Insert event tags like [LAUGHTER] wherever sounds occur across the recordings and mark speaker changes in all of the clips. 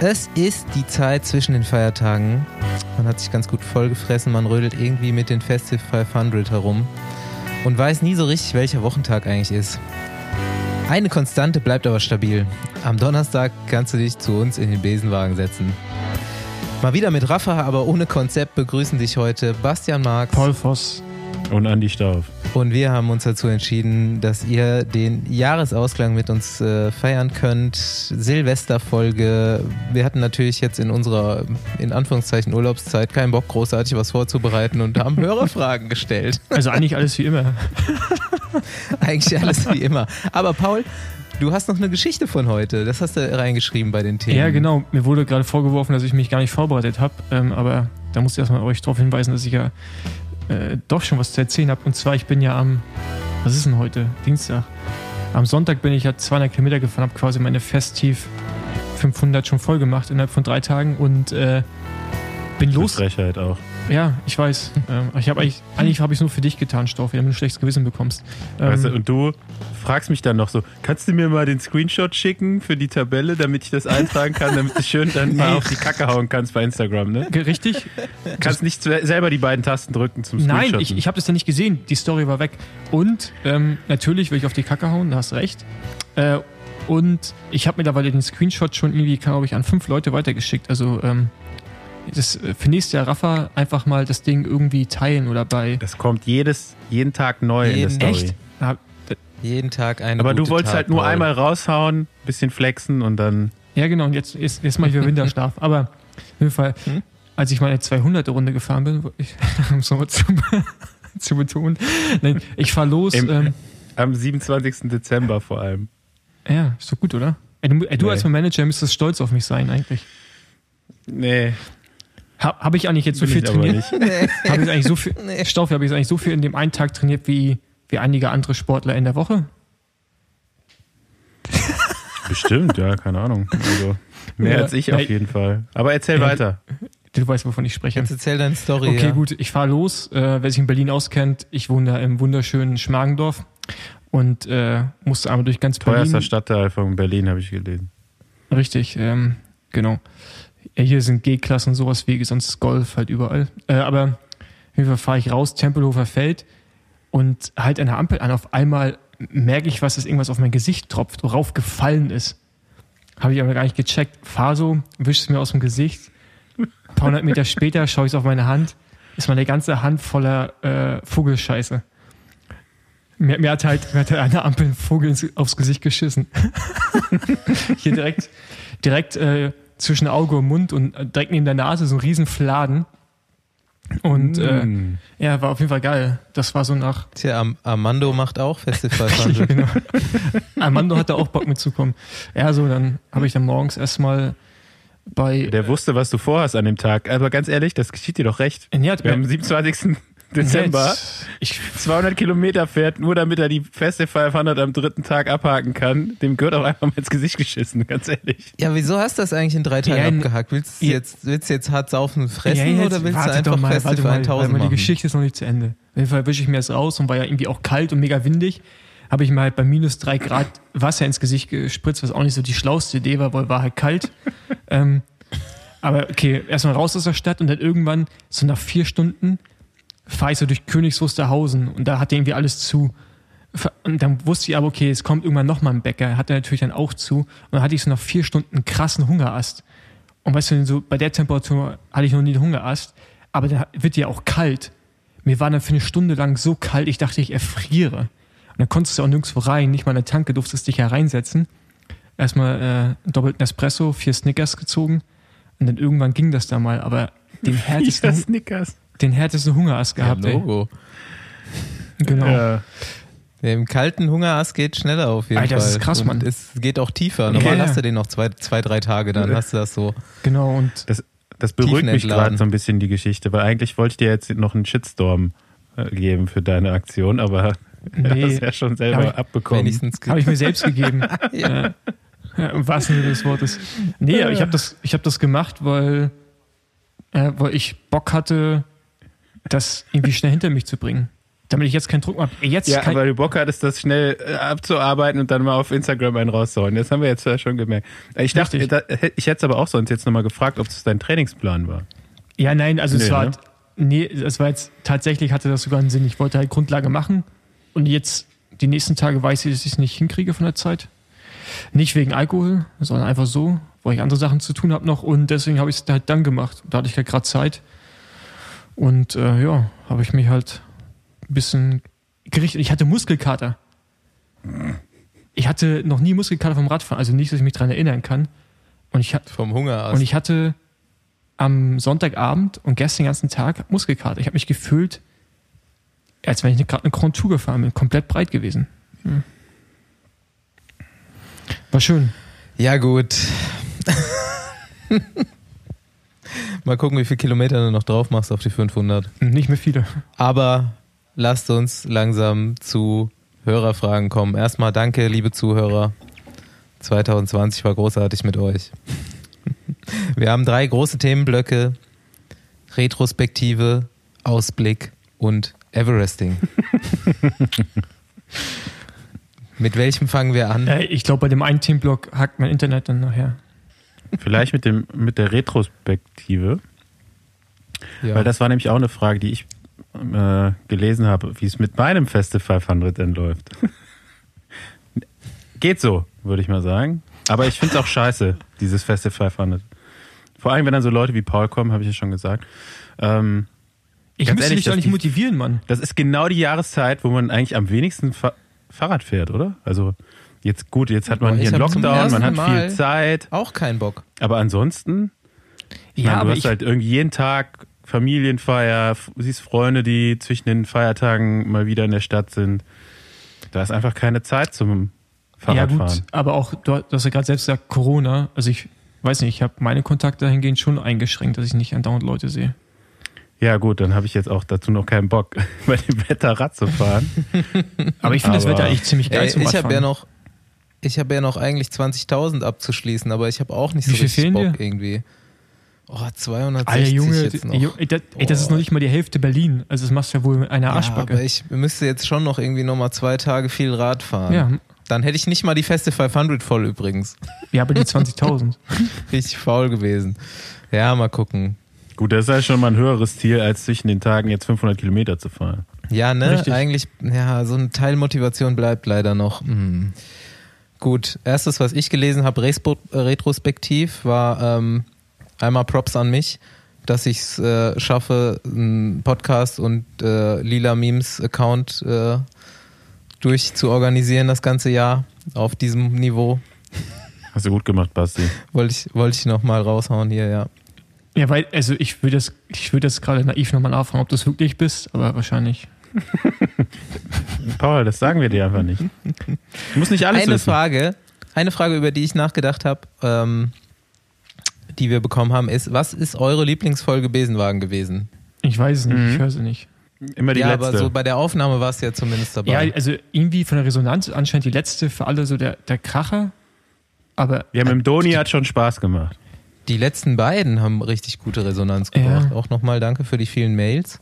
Speaker 1: Es ist die Zeit zwischen den Feiertagen. Man hat sich ganz gut vollgefressen, man rödelt irgendwie mit den Festive 500 herum und weiß nie so richtig, welcher Wochentag eigentlich ist. Eine Konstante bleibt aber stabil. Am Donnerstag kannst du dich zu uns in den Besenwagen setzen. Mal wieder mit Rafa, aber ohne Konzept begrüßen dich heute Bastian Marx.
Speaker 2: Paul Voss.
Speaker 3: Und Andi Stauf.
Speaker 1: Und wir haben uns dazu entschieden, dass ihr den Jahresausklang mit uns äh, feiern könnt. Silvesterfolge. Wir hatten natürlich jetzt in unserer, in Anführungszeichen, Urlaubszeit keinen Bock, großartig was vorzubereiten und haben Hörerfragen [LAUGHS] gestellt.
Speaker 2: Also eigentlich alles wie immer. [LAUGHS]
Speaker 1: eigentlich alles wie immer. Aber Paul, Du hast noch eine Geschichte von heute. Das hast du reingeschrieben bei den Themen.
Speaker 2: Ja, genau. Mir wurde gerade vorgeworfen, dass ich mich gar nicht vorbereitet habe. Ähm, aber da muss ich erstmal euch darauf hinweisen, dass ich ja äh, doch schon was zu erzählen habe. Und zwar, ich bin ja am, was ist denn heute? Dienstag. Am Sonntag bin ich ja 200 Kilometer gefahren, habe quasi meine Festiv 500 schon voll gemacht innerhalb von drei Tagen und äh, bin los.
Speaker 3: Frechheit auch.
Speaker 2: Ja, ich weiß. Ähm, ich habe eigentlich, [LAUGHS] eigentlich habe ich es nur für dich getan, Stoff, damit du ein schlechtes Gewissen bekommst.
Speaker 3: Ähm, weißt du, und du fragst mich dann noch so, kannst du mir mal den Screenshot schicken für die Tabelle, damit ich das eintragen kann, damit du schön dann mal auf die Kacke hauen kannst bei Instagram, ne?
Speaker 2: Richtig.
Speaker 3: Kannst nicht selber die beiden Tasten drücken zum
Speaker 2: Screenshot. Nein, ich, ich habe das ja nicht gesehen. Die Story war weg. Und ähm, natürlich will ich auf die Kacke hauen, da hast recht. Äh, und ich habe mittlerweile den Screenshot schon irgendwie, glaube ich, an fünf Leute weitergeschickt. Also ähm, das äh, für nächstes Jahr Rafa einfach mal das Ding irgendwie teilen oder bei.
Speaker 3: Das kommt jedes, jeden Tag neu jeden, in der Story. Echt?
Speaker 1: Jeden Tag eine
Speaker 3: Aber du wolltest Tag halt nur Paul. einmal raushauen, bisschen flexen und dann.
Speaker 2: Ja, genau. Und jetzt, jetzt, jetzt mache ich wieder [LAUGHS] Winterschlaf. Aber auf jeden Fall, hm? als ich meine 200er Runde gefahren bin, ich, [LAUGHS] um es nochmal zu, [LAUGHS] zu betonen, nein, ich fahre los. Im, ähm,
Speaker 3: am 27. Dezember vor allem.
Speaker 2: Ja, ist doch gut, oder? Ey, du, ey, du nee. als mein Manager müsstest stolz auf mich sein, eigentlich.
Speaker 3: Nee,
Speaker 2: habe hab ich eigentlich jetzt so Bin viel trainiert? Nee. Habe ich eigentlich so viel nee. Stoff, habe ich eigentlich so viel in dem einen Tag trainiert wie, wie einige andere Sportler in der Woche?
Speaker 3: Bestimmt, ja, keine Ahnung. Also [LAUGHS] mehr ja, als ich auf jeden Fall. Aber erzähl ja, weiter.
Speaker 2: Du, weißt, wovon ich spreche.
Speaker 1: Jetzt erzähl deine Story.
Speaker 2: Okay,
Speaker 1: ja.
Speaker 2: gut, ich fahre los. Äh, wer sich in Berlin auskennt, ich wohne da im wunderschönen Schmargendorf und äh, musste einmal durch ganz
Speaker 3: Berlin. Teuerster Stadtteil von Berlin, habe ich gelesen.
Speaker 2: Richtig, ähm, genau. Ja, hier sind G-Klassen und sowas wie sonst Golf halt überall. Äh, aber auf jeden Fall fahre ich raus, Tempelhofer Feld und halt der Ampel an. Auf einmal merke ich, was, dass irgendwas auf mein Gesicht tropft, worauf gefallen ist. Habe ich aber gar nicht gecheckt. Fahr so, wisch es mir aus dem Gesicht. Ein paar hundert Meter später schaue ich auf meine Hand, ist meine ganze Hand voller äh, Vogelscheiße. Mir, mir, hat halt, mir hat halt eine Ampel einen Vogel aufs Gesicht geschissen. [LAUGHS] Hier direkt, direkt äh, zwischen Auge und Mund und äh, direkt neben der Nase so ein riesen Fladen. Und äh, mm. äh, ja, war auf jeden Fall geil. Das war so nach.
Speaker 1: Tja, Am Armando macht auch Festival. [LAUGHS] genau.
Speaker 2: Armando hatte auch Bock mitzukommen. Ja, so, dann habe ich dann morgens erstmal bei.
Speaker 3: Der wusste, was du vorhast an dem Tag. Aber ganz ehrlich, das geschieht dir doch recht. Ja, Wir haben am 27. Dezember ich, 200 Kilometer fährt, nur damit er die Festival 500 am dritten Tag abhaken kann. Dem gehört auch einfach mal ins Gesicht geschissen, ganz ehrlich.
Speaker 1: Ja, wieso hast du das eigentlich in drei Tagen ja, abgehakt? Willst du ja, jetzt, willst du jetzt hart saufen und fressen ja, oder willst du einfach mal, Festival mal, 1000
Speaker 2: machen? Die Geschichte ist noch nicht zu Ende. Auf jeden Fall wische ich mir das raus und war ja irgendwie auch kalt und mega windig. Habe ich mal halt bei minus drei Grad Wasser ins Gesicht gespritzt, was auch nicht so die schlauste Idee war, weil war halt kalt. [LAUGHS] ähm, aber okay, erstmal raus aus der Stadt und dann irgendwann, so nach vier Stunden, fahre ich so durch Königs Wusterhausen und da hat irgendwie alles zu. Und dann wusste ich aber, okay, es kommt irgendwann nochmal ein Bäcker, hat er natürlich dann auch zu. Und dann hatte ich so nach vier Stunden krassen Hungerast. Und weißt du, so bei der Temperatur hatte ich noch nie einen Hungerast, aber da wird ja auch kalt. Mir war dann für eine Stunde lang so kalt, ich dachte, ich erfriere. Und dann konntest du auch nirgendwo rein, nicht mal in der Tanke, durftest dich hereinsetzen. Erstmal äh, doppelten Espresso, vier Snickers gezogen. Und dann irgendwann ging das da mal, aber den [LAUGHS] härtesten.
Speaker 3: Snickers
Speaker 2: den härtesten Hungerast gehabt. Ja, Logo.
Speaker 1: Ey. Genau. Ja. Ja, Im kalten Hungerast geht schneller auf jeden
Speaker 2: Alter,
Speaker 1: Fall.
Speaker 2: Das ist krass, Mann.
Speaker 1: Und es geht auch tiefer. Normal okay. hast du den noch zwei, zwei, drei Tage, dann hast du das so.
Speaker 2: Genau, und
Speaker 3: das, das beruhigt mich gerade so ein bisschen die Geschichte, weil eigentlich wollte ich dir jetzt noch einen Shitstorm äh, geben für deine Aktion, aber [LAUGHS] nee, du hast ja schon selber ich, abbekommen.
Speaker 2: Habe ich mir selbst gegeben. [LAUGHS] ja. Ja, Im wahrsten Sinne des Wortes. Nee, aber ich habe das, hab das gemacht, weil, äh, weil ich Bock hatte, das irgendwie schnell hinter mich zu bringen. damit ich jetzt keinen Druck habe. Jetzt
Speaker 3: ja, weil du Bock hattest, das schnell äh, abzuarbeiten und dann mal auf Instagram einen rauszuhauen. Das haben wir jetzt schon gemerkt. Ich dachte, ich hätte es aber auch sonst jetzt nochmal gefragt, ob es dein Trainingsplan war.
Speaker 2: Ja, nein, also nee, es war, ne? nee, es war jetzt, tatsächlich hatte das sogar einen Sinn. Ich wollte halt Grundlage machen und jetzt die nächsten Tage weiß ich, dass ich es nicht hinkriege von der Zeit. Nicht wegen Alkohol, sondern einfach so, weil ich andere Sachen zu tun habe noch und deswegen habe ich es halt dann gemacht. Da hatte ich halt gerade Zeit. Und äh, ja, habe ich mich halt ein bisschen gerichtet. Ich hatte Muskelkater. Ich hatte noch nie Muskelkater vom Radfahren, also nicht, dass ich mich daran erinnern kann. Und ich hatte,
Speaker 1: vom Hunger
Speaker 2: aus. Und ich hatte am Sonntagabend und gestern den ganzen Tag Muskelkater. Ich habe mich gefühlt, als wenn ich gerade eine Grand Tour gefahren bin, komplett breit gewesen. Hm. War schön.
Speaker 1: Ja, gut. [LAUGHS] Mal gucken, wie viele Kilometer du noch drauf machst auf die 500.
Speaker 2: Nicht mehr viele.
Speaker 1: Aber lasst uns langsam zu Hörerfragen kommen. Erstmal danke, liebe Zuhörer. 2020 war großartig mit euch. [LAUGHS] Wir haben drei große Themenblöcke: Retrospektive, Ausblick und Everesting. [LAUGHS] mit welchem fangen wir an?
Speaker 2: Äh, ich glaube, bei dem einen Themenblock hackt mein Internet dann nachher.
Speaker 3: Vielleicht mit, dem, mit der Retrospektive. Ja. Weil das war nämlich auch eine Frage, die ich äh, gelesen habe, wie es mit meinem Feste 500 denn läuft. [LAUGHS] Geht so, würde ich mal sagen. Aber ich finde es auch scheiße, dieses Feste 500. Vor allem, wenn dann so Leute wie Paul kommen, habe ich ja schon gesagt. Ähm,
Speaker 2: ich müsste dich doch nicht motivieren, Mann.
Speaker 3: Das ist genau die Jahreszeit, wo man eigentlich am wenigsten Fa Fahrrad fährt, oder? Also jetzt gut, jetzt hat man Boah, hier einen Lockdown, man hat Mal viel Zeit.
Speaker 1: Auch keinen Bock.
Speaker 3: Aber ansonsten, ja, meine, du hast halt irgendwie jeden Tag Familienfeier, siehst Freunde, die zwischen den Feiertagen mal wieder in der Stadt sind. Da ist einfach keine Zeit zum Fahrradfahren. Ja gut,
Speaker 2: aber auch, du hast ja gerade selbst gesagt, Corona. Also ich weiß nicht, ich habe meine Kontakte dahingehend schon eingeschränkt, dass ich nicht andauernd Leute sehe.
Speaker 3: Ja gut, dann habe ich jetzt auch dazu noch keinen Bock, [LAUGHS] bei dem Wetter Rad zu fahren. [LAUGHS]
Speaker 2: aber ich finde das Wetter eigentlich ziemlich geil ey,
Speaker 1: zum Ich habe ja noch, ich habe ja noch eigentlich 20.000 abzuschließen, aber ich habe auch nicht so Wie richtig Bock dir? irgendwie. Oh, 260 Alter, Junge, jetzt noch.
Speaker 2: Ey, das, ey, das ist noch nicht mal die Hälfte Berlin. Also das machst du ja wohl mit einer Arschbacke.
Speaker 1: Ja, aber ich müsste jetzt schon noch irgendwie nochmal zwei Tage viel Rad fahren. Ja. Dann hätte ich nicht mal die feste 500 voll übrigens.
Speaker 2: Ja, aber die 20.000. [LAUGHS]
Speaker 1: Richtig faul gewesen. Ja, mal gucken.
Speaker 3: Gut, das ist ja schon mal ein höheres Ziel, als zwischen den Tagen jetzt 500 Kilometer zu fahren.
Speaker 1: Ja, ne? Richtig. Eigentlich, ja, so eine Teilmotivation bleibt leider noch. Hm. Gut, erstes, was ich gelesen habe, retrospektiv, war ähm, einmal Props an mich, dass ich es äh, schaffe, einen Podcast und äh, Lila Memes Account äh, durchzuorganisieren das ganze Jahr auf diesem Niveau.
Speaker 3: Hast du gut gemacht, Basti.
Speaker 1: wollte ich, wollte ich nochmal raushauen hier, ja.
Speaker 2: Ja, weil, also ich würde das, ich würde das gerade naiv nochmal nachfragen, ob du es wirklich bist, aber wahrscheinlich. [LAUGHS]
Speaker 3: Paul, das sagen wir dir einfach nicht. Du musst nicht alles
Speaker 1: eine
Speaker 3: wissen.
Speaker 1: Frage, eine Frage, über die ich nachgedacht habe, ähm, die wir bekommen haben, ist: Was ist eure Lieblingsfolge Besenwagen gewesen?
Speaker 2: Ich weiß es nicht, mhm. ich höre sie nicht.
Speaker 3: Immer die ja, letzte. aber so
Speaker 1: bei der Aufnahme war es ja zumindest dabei.
Speaker 2: Ja, also irgendwie von der Resonanz anscheinend die letzte für alle so der, der Kracher. Aber.
Speaker 3: Ja, mit dem Doni hat schon Spaß gemacht.
Speaker 1: Die letzten beiden haben richtig gute Resonanz gebracht. Ja. Auch nochmal danke für die vielen Mails.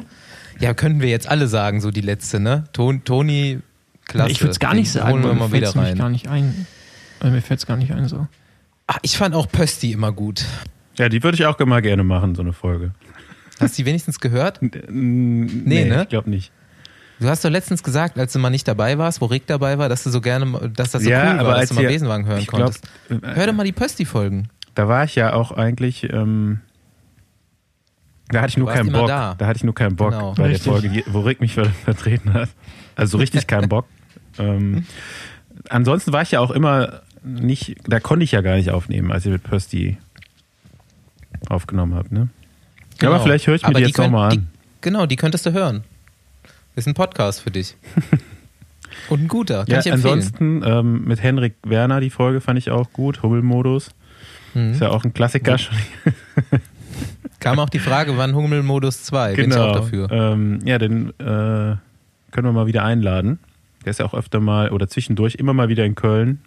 Speaker 1: Ja, können wir jetzt alle sagen, so die letzte, ne? Ton, Toni, klasse.
Speaker 2: Ich würde es gar nicht sagen, holen wir mal wieder rein. gar nicht ein. Also mir fällt es gar nicht ein so.
Speaker 1: Ach, ich fand auch Pösti immer gut.
Speaker 3: Ja, die würde ich auch immer gerne machen, so eine Folge.
Speaker 1: Hast du die wenigstens gehört?
Speaker 3: nee, nee, ne? Ich glaube nicht.
Speaker 1: Du hast doch letztens gesagt, als du mal nicht dabei warst, wo Rick dabei war, dass du so gerne, dass das so ja, cool war, dass du mal Besenwagen hören glaub, konntest. Hör doch mal die Pösti-Folgen.
Speaker 3: Da war ich ja auch eigentlich, ähm, da hatte ich nur keinen Bock. Da. da. hatte ich nur keinen Bock genau. bei richtig. der Folge, wo Rick mich [LAUGHS] vertreten hat. Also so richtig keinen Bock. [LAUGHS] ähm, ansonsten war ich ja auch immer nicht, da konnte ich ja gar nicht aufnehmen, als ihr mit Pösti aufgenommen habt, ne? Genau. Aber vielleicht höre ich mir Aber die jetzt nochmal an. Die,
Speaker 1: genau, die könntest du hören. Ist ein Podcast für dich. [LAUGHS] Und ein guter, kann
Speaker 3: ja,
Speaker 1: ich
Speaker 3: empfehlen. Ansonsten ähm, mit Henrik Werner, die Folge fand ich auch gut. Hummelmodus. Mhm. Ist ja auch ein Klassiker schon.
Speaker 1: Kam auch die Frage, wann Hummelmodus 2?
Speaker 3: Genau. Bin ich auch dafür. Ähm, ja, den äh, können wir mal wieder einladen. Der ist ja auch öfter mal oder zwischendurch immer mal wieder in Köln.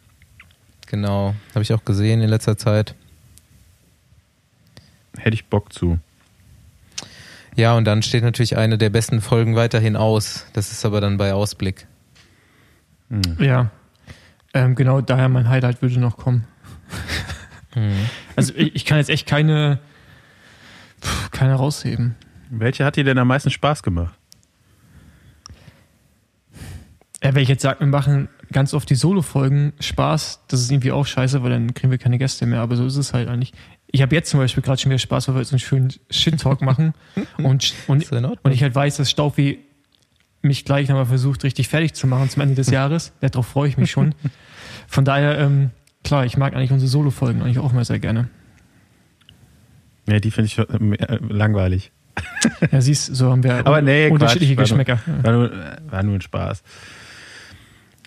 Speaker 1: Genau, habe ich auch gesehen in letzter Zeit.
Speaker 3: Hätte ich Bock zu.
Speaker 1: Ja, und dann steht natürlich eine der besten Folgen weiterhin aus. Das ist aber dann bei Ausblick.
Speaker 2: Hm. Ja, ähm, genau daher mein Highlight würde noch kommen. [LAUGHS] Hm. Also ich, ich, kann jetzt echt keine, keine rausheben.
Speaker 3: Welche hat dir denn am meisten Spaß gemacht?
Speaker 2: Ja, wenn ich jetzt sage, wir machen ganz oft die Solo-Folgen Spaß, das ist irgendwie auch scheiße, weil dann kriegen wir keine Gäste mehr, aber so ist es halt eigentlich. Ich habe jetzt zum Beispiel gerade schon wieder Spaß, weil wir jetzt einen schönen Shit-Talk machen [LAUGHS] und, und, und ich halt weiß, dass Staufi mich gleich nochmal versucht, richtig fertig zu machen zum Ende des [LAUGHS] Jahres. Darauf freue ich mich schon. [LAUGHS] Von daher, ähm, klar, ich mag eigentlich unsere Solo-Folgen eigentlich auch mal sehr gerne.
Speaker 3: Ja, die finde ich äh, langweilig.
Speaker 2: Ja, siehst so haben wir [LAUGHS]
Speaker 3: Aber nee,
Speaker 2: unterschiedliche
Speaker 3: Quatsch,
Speaker 2: Geschmäcker.
Speaker 3: War nur, war, nur, war nur ein Spaß.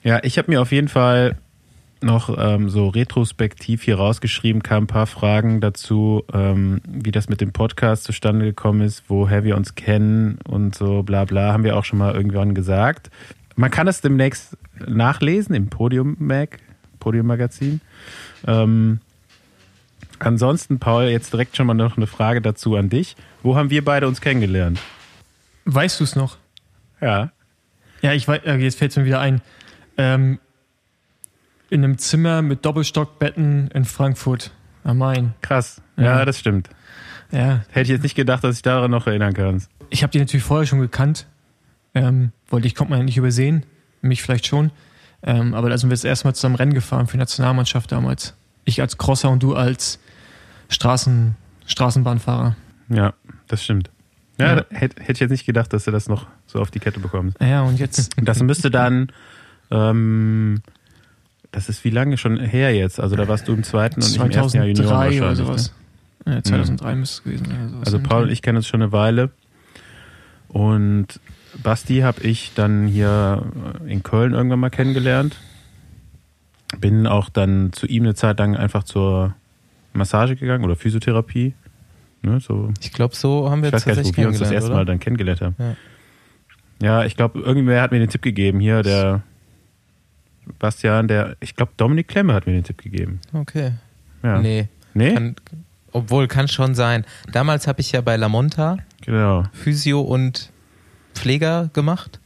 Speaker 3: Ja, ich habe mir auf jeden Fall noch ähm, so retrospektiv hier rausgeschrieben, kamen ein paar Fragen dazu, ähm, wie das mit dem Podcast zustande gekommen ist, woher wir uns kennen und so bla bla, haben wir auch schon mal irgendwann gesagt. Man kann es demnächst nachlesen im Podium Mag, Podium Magazin. Ähm, ansonsten, Paul, jetzt direkt schon mal noch eine Frage dazu an dich. Wo haben wir beide uns kennengelernt?
Speaker 2: Weißt du es noch?
Speaker 3: Ja.
Speaker 2: Ja, ich weiß, jetzt fällt es mir wieder ein. Ähm, in einem Zimmer mit Doppelstockbetten in Frankfurt am Main.
Speaker 3: Krass. Ja, ja, das stimmt.
Speaker 2: Ja.
Speaker 3: Hätte ich jetzt nicht gedacht, dass ich daran noch erinnern kann.
Speaker 2: Ich habe die natürlich vorher schon gekannt. Ähm, wollte ich, konnte man ja nicht übersehen. Mich vielleicht schon. Ähm, aber da sind wir das erste Mal zusammen Rennen gefahren für die Nationalmannschaft damals. Ich als Crosser und du als Straßen, Straßenbahnfahrer.
Speaker 3: Ja, das stimmt. Ja, ja. Hätte, hätte ich jetzt nicht gedacht, dass du das noch so auf die Kette bekommst.
Speaker 2: Ja, und jetzt. [LAUGHS]
Speaker 3: Das müsste dann ähm, das ist wie lange schon her jetzt? Also da warst du im zweiten und ich im ersten Jahr Junior wahrscheinlich. Oder sowas.
Speaker 2: Ne? Ja, 2003 mhm. müsste es gewesen sein.
Speaker 3: Also, also Paul und ich kennen uns schon eine Weile. Und Basti habe ich dann hier in Köln irgendwann mal kennengelernt. Bin auch dann zu ihm eine Zeit lang einfach zur Massage gegangen oder Physiotherapie. Ne, so.
Speaker 1: Ich glaube, so haben wir
Speaker 3: ich weiß gar nicht, wo wir uns das erste oder? Mal dann kennengelernt haben. Ja, ja ich glaube, irgendwer hat mir den Tipp gegeben. Hier, der Bastian, der, ich glaube, Dominik Klemme hat mir den Tipp gegeben.
Speaker 1: Okay. Ja. Nee. Nee? Kann, obwohl, kann schon sein. Damals habe ich ja bei La Monta
Speaker 3: genau.
Speaker 1: Physio und Pfleger gemacht.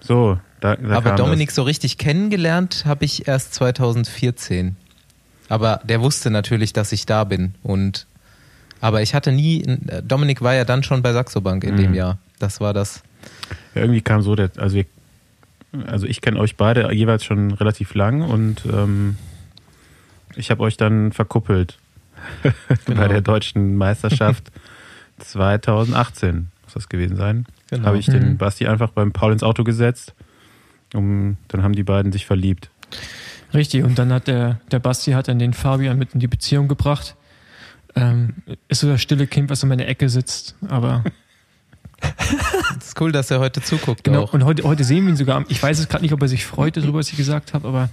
Speaker 3: So, da, da
Speaker 1: Aber Dominik das. so richtig kennengelernt habe ich erst 2014. Aber der wusste natürlich, dass ich da bin. Und aber ich hatte nie. Dominik war ja dann schon bei Saxo Bank in mhm. dem Jahr. Das war das.
Speaker 3: Ja, irgendwie kam so der, also wir also ich kenne euch beide jeweils schon relativ lang und ähm, ich habe euch dann verkuppelt [LAUGHS] genau. bei der deutschen Meisterschaft [LAUGHS] 2018 muss das gewesen sein. Genau. Habe ich mhm. den Basti einfach beim Paul ins Auto gesetzt und dann haben die beiden sich verliebt.
Speaker 2: Richtig, und dann hat der, der Basti hat dann den Fabian mit in die Beziehung gebracht. Ähm, ist so das stille Kind, was in meiner Ecke sitzt, aber [LAUGHS]
Speaker 1: Es ist cool, dass er heute zuguckt.
Speaker 2: Genau,
Speaker 1: auch.
Speaker 2: und heute, heute sehen wir ihn sogar. Ich weiß es gerade nicht, ob er sich freut darüber, was ich gesagt habe, aber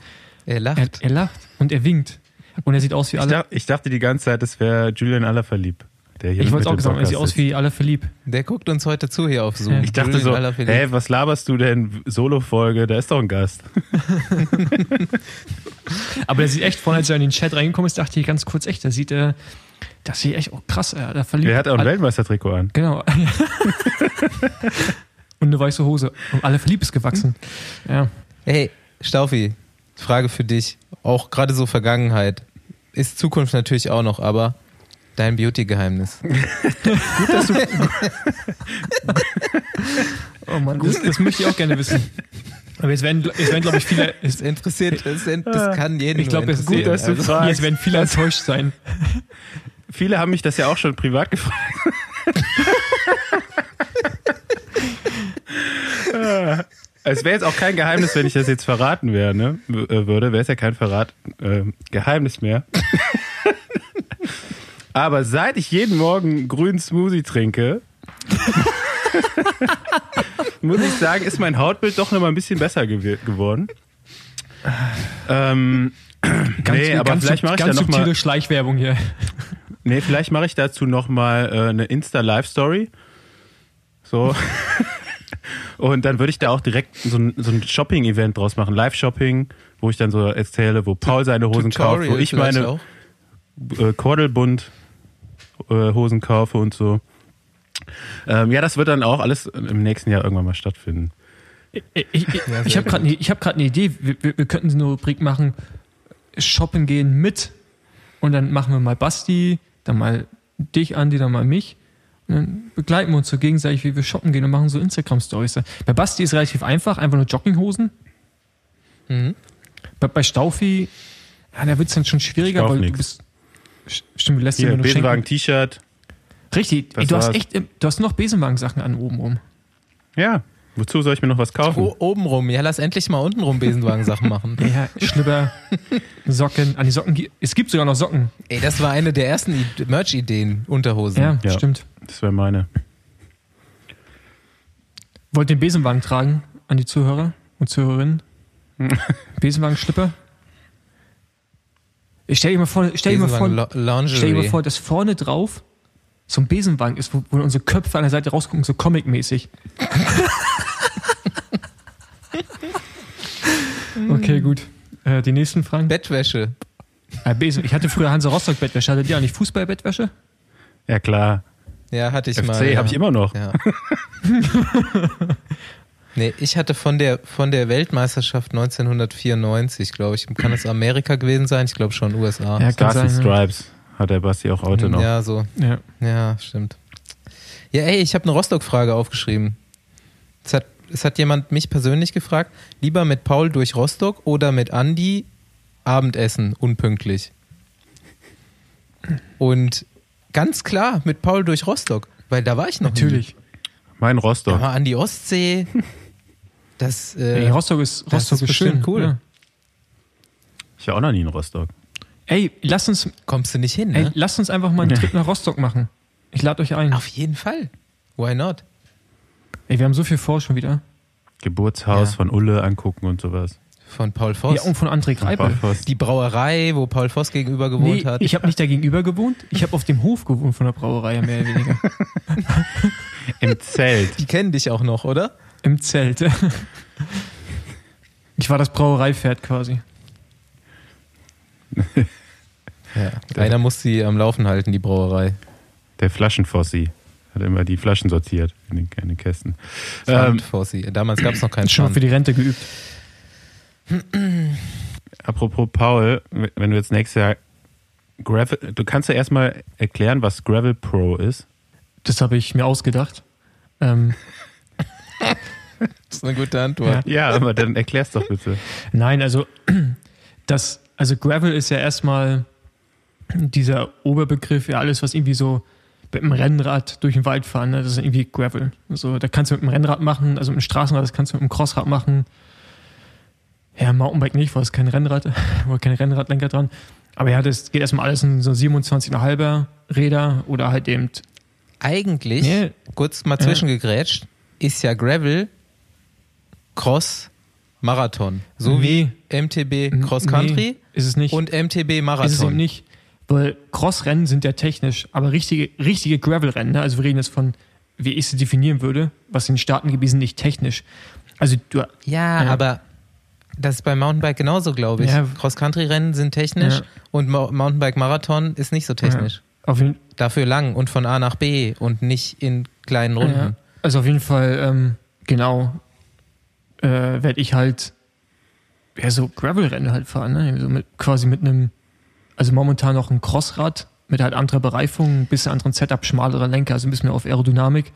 Speaker 1: er lacht.
Speaker 2: Er, er, lacht und er winkt. Und er sieht aus wie alle.
Speaker 3: Ich dachte, ich dachte die ganze Zeit, das wäre Julian Allerverlieb.
Speaker 2: Der hier ich wollte es auch gesagt, er sieht aus wie Allerverlieb.
Speaker 1: Der guckt uns heute zu hier auf Zoom. Ja.
Speaker 3: Ich dachte Julian so, hä, was laberst du denn? Solo-Folge, da ist doch ein Gast. [LAUGHS]
Speaker 2: aber der sieht echt, vorhin als er in den Chat reingekommen ist, dachte ich ganz kurz echt, da sieht er das sieht echt auch krass, da verliebt.
Speaker 3: Er hat auch ein Weltmeistertrikot an.
Speaker 2: Genau. [LAUGHS] Und eine weiße Hose. Und alle verliebt ist gewachsen. Ja.
Speaker 1: Hey, Staufi, Frage für dich. Auch gerade so Vergangenheit. Ist Zukunft natürlich auch noch, aber dein Beauty-Geheimnis. [LAUGHS] Gut, dass du. [LAUGHS]
Speaker 2: oh Mann, das, das möchte ich auch gerne wissen. Aber jetzt werden, jetzt werden glaube ich, viele.
Speaker 1: Es interessiert, es, das kann jeden.
Speaker 2: Ich glaube, es ist gut, dass du also, fragst. Jetzt werden viele enttäuscht sein. [LAUGHS]
Speaker 3: Viele haben mich das ja auch schon privat gefragt. es wäre jetzt auch kein Geheimnis, wenn ich das jetzt verraten wäre, ne? Äh, würde, wäre es ja kein Verrat, äh, Geheimnis mehr. Aber seit ich jeden Morgen grünen Smoothie trinke, [LAUGHS] muss ich sagen, ist mein Hautbild doch noch mal ein bisschen besser gew geworden. Ähm,
Speaker 2: ganz, nee, aber ganz, vielleicht mache ich ganz da noch mal, Schleichwerbung hier.
Speaker 3: Nee, vielleicht mache ich dazu noch mal äh, eine Insta-Live-Story. So. [LAUGHS] Und dann würde ich da auch direkt so ein, so ein Shopping-Event draus machen. Live-Shopping, wo ich dann so erzähle, wo Paul seine Hosen Tutorial kauft, wo ich meine äh, Kordelbund äh, Hosen kaufe und so. Ähm, ja, das wird dann auch alles im nächsten Jahr irgendwann mal stattfinden.
Speaker 2: Ich, ich, ich, ich habe gerade hab eine Idee. Wir, wir, wir könnten eine Rubrik machen: Shoppen gehen mit. Und dann machen wir mal Basti, dann mal dich, Andi, dann mal mich. Und dann begleiten wir uns so gegenseitig, wie wir shoppen gehen und machen so Instagram-Stories. Bei Basti ist relativ einfach, einfach nur Jogginghosen. Mhm. Bei, bei Staufi, ja, da wird es dann schon schwieriger, weil nix. du bist.
Speaker 3: Stimmt, du lässt Hier, dir Besenwagen T-Shirt.
Speaker 2: Richtig, Ey, du hast echt, du hast noch Besenwagen-Sachen an oben rum.
Speaker 3: Ja, Wozu soll ich mir noch was kaufen?
Speaker 1: O oben rum. Ja, lass endlich mal unten rum Besenwagen-Sachen [LAUGHS] machen.
Speaker 2: ja, Schlüpper, Socken. An die Socken. Es gibt sogar noch Socken.
Speaker 1: Ey, das war eine der ersten Merch-Ideen. Unterhosen.
Speaker 2: Ja, ja, stimmt.
Speaker 3: Das wäre meine.
Speaker 2: Wollt den Besenwagen tragen an die Zuhörer und Zuhörerinnen? [LAUGHS] Besenwagen-Schlipper? Stell dir mal vor, stell dir mal vor, stell dir mal vor, dass vorne drauf so ein Besenwagen ist, wo, wo unsere Köpfe an der Seite rausgucken, so comic-mäßig. [LAUGHS] okay, gut. Äh, die nächsten Fragen.
Speaker 1: Bettwäsche.
Speaker 2: Äh, Besen. Ich hatte früher Hansa Rostock Bettwäsche. Hattet ihr eigentlich Fußball-Bettwäsche?
Speaker 3: Ja, klar.
Speaker 1: Ja, hatte ich
Speaker 3: FC
Speaker 1: mal.
Speaker 3: FC habe ich immer noch. Ja. [LAUGHS] [LAUGHS]
Speaker 1: nee, ich hatte von der, von der Weltmeisterschaft 1994, glaube ich, kann es Amerika gewesen sein? Ich glaube schon USA.
Speaker 3: Ja, Stars and Stripes hat der Basti auch heute noch.
Speaker 1: Ja, so. Ja, ja stimmt. Ja, ey, ich habe eine Rostock-Frage aufgeschrieben. Es hat, es hat jemand mich persönlich gefragt, lieber mit Paul durch Rostock oder mit Andi Abendessen unpünktlich? Und ganz klar mit Paul durch Rostock, weil da war ich noch
Speaker 2: Natürlich. Nie.
Speaker 3: Mein Rostock.
Speaker 1: War an die Ostsee. Das,
Speaker 2: äh, hey, Rostock ist, Rostock ist, ist schön. cool. Ja.
Speaker 3: Ich war auch noch nie in Rostock.
Speaker 2: Ey, lass uns.
Speaker 1: Kommst du nicht hin,
Speaker 2: ne? Ey, lass uns einfach mal einen Trip nach Rostock machen. Ich lade euch ein.
Speaker 1: Auf jeden Fall. Why not?
Speaker 2: Ey, wir haben so viel vor schon wieder.
Speaker 3: Geburtshaus ja. von Ulle angucken und sowas.
Speaker 1: Von Paul Voss.
Speaker 2: Ja, und von André Greipel.
Speaker 1: Die Brauerei, wo Paul Voss gegenüber gewohnt nee, hat.
Speaker 2: Ich habe nicht da gegenüber gewohnt. Ich habe auf dem Hof gewohnt von der Brauerei, mehr oder weniger. [LAUGHS]
Speaker 3: Im Zelt.
Speaker 1: Die kennen dich auch noch, oder?
Speaker 2: Im Zelt. Ich war das Brauereipferd quasi.
Speaker 1: Ja. Einer muss sie am Laufen halten, die Brauerei.
Speaker 3: Der Flaschenfossi hat immer die Flaschen sortiert in den, in den Kästen.
Speaker 1: Pfandfossi. Ähm, Damals gab es noch keinen
Speaker 2: Schon für die Rente geübt.
Speaker 3: Apropos Paul, wenn du jetzt nächstes Jahr Gravel, du kannst ja erstmal erklären, was Gravel Pro ist.
Speaker 2: Das habe ich mir ausgedacht. Ähm.
Speaker 1: das ist eine gute Antwort.
Speaker 3: Ja. ja, aber dann erklär's doch bitte.
Speaker 2: Nein, also das, also Gravel ist ja erstmal dieser Oberbegriff, ja, alles, was irgendwie so mit dem Rennrad durch den Wald fahren, ne, das ist irgendwie Gravel. Also, da kannst du mit dem Rennrad machen, also mit dem Straßenrad, das kannst du mit dem Crossrad machen. Ja, Mountainbike nicht, weil es kein Rennrad, [LAUGHS] weil kein Rennradlenker dran. Aber ja, das geht erstmal alles in so 27,5er Räder oder halt eben.
Speaker 1: Eigentlich, nee, kurz mal zwischengegrätscht, ist ja Gravel Cross Marathon. So wie MTB Cross Country nee,
Speaker 2: ist es nicht.
Speaker 1: und MTB Marathon. Ist es
Speaker 2: eben nicht. Weil Crossrennen sind ja technisch, aber richtige, richtige Gravel-Rennen, ne? also wir reden jetzt von, wie ich sie definieren würde, was in den Staaten gewesen nicht technisch. Also du,
Speaker 1: ja, ja, aber das ist beim Mountainbike genauso, glaube ich. Ja. Cross-Country-Rennen sind technisch ja. und Mountainbike-Marathon ist nicht so technisch. Ja. Dafür lang und von A nach B und nicht in kleinen Runden.
Speaker 2: Also auf jeden Fall, ähm, genau, äh, werde ich halt ja, so Gravel-Rennen halt fahren, ne? so mit, quasi mit einem also momentan noch ein Crossrad mit halt anderer Bereifung, ein bisschen anderen Setup, schmalere Lenker, also ein bisschen mehr auf Aerodynamik.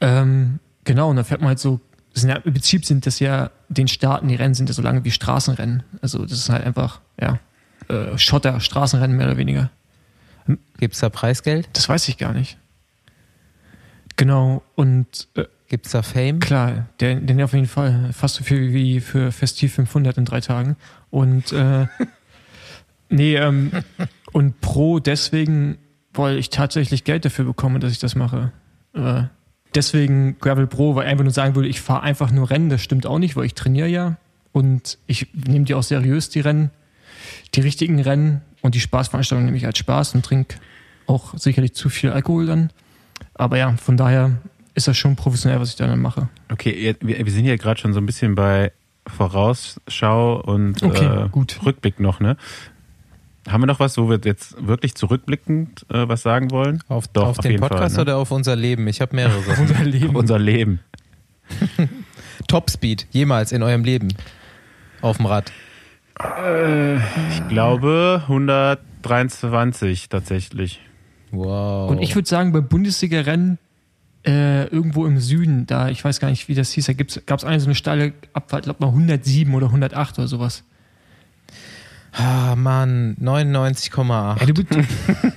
Speaker 2: Ähm, genau, und da fährt man halt so, ja, im Prinzip sind das ja, den Staaten, die Rennen sind ja so lange wie Straßenrennen. Also das ist halt einfach, ja, äh, Schotter, Straßenrennen mehr oder weniger.
Speaker 1: Gibt es da Preisgeld?
Speaker 2: Das weiß ich gar nicht. Genau, und
Speaker 1: äh, Gibt es da Fame?
Speaker 2: Klar, den, den auf jeden Fall. Fast so viel wie für Festiv 500 in drei Tagen. Und äh, [LAUGHS] Nee, ähm, und Pro deswegen, weil ich tatsächlich Geld dafür bekomme, dass ich das mache. Äh, deswegen Gravel Pro, weil einfach nur sagen würde, ich fahre einfach nur Rennen, das stimmt auch nicht, weil ich trainiere ja. Und ich nehme die auch seriös, die Rennen, die richtigen Rennen und die Spaßveranstaltungen nehme ich als Spaß und trinke auch sicherlich zu viel Alkohol dann. Aber ja, von daher ist das schon professionell, was ich dann mache.
Speaker 3: Okay, wir, wir sind ja gerade schon so ein bisschen bei Vorausschau und okay, äh, Rückblick noch, ne? Haben wir noch was, wo wir jetzt wirklich zurückblickend äh, was sagen wollen?
Speaker 1: Auf, Doch, auf, auf den Podcast Fall, ne? oder auf unser Leben? Ich habe mehrere [LAUGHS]
Speaker 3: Sachen. unser Leben. Auf unser Leben. [LAUGHS]
Speaker 1: Topspeed, jemals in eurem Leben auf dem Rad.
Speaker 3: Äh, ich glaube 123 tatsächlich.
Speaker 2: Wow. Und ich würde sagen, bei Bundesliga-Rennen äh, irgendwo im Süden, da, ich weiß gar nicht, wie das hieß, da gab es eine so eine steile Abfahrt, ich glaube mal 107 oder 108 oder sowas.
Speaker 1: Ah, Mann, 99,8.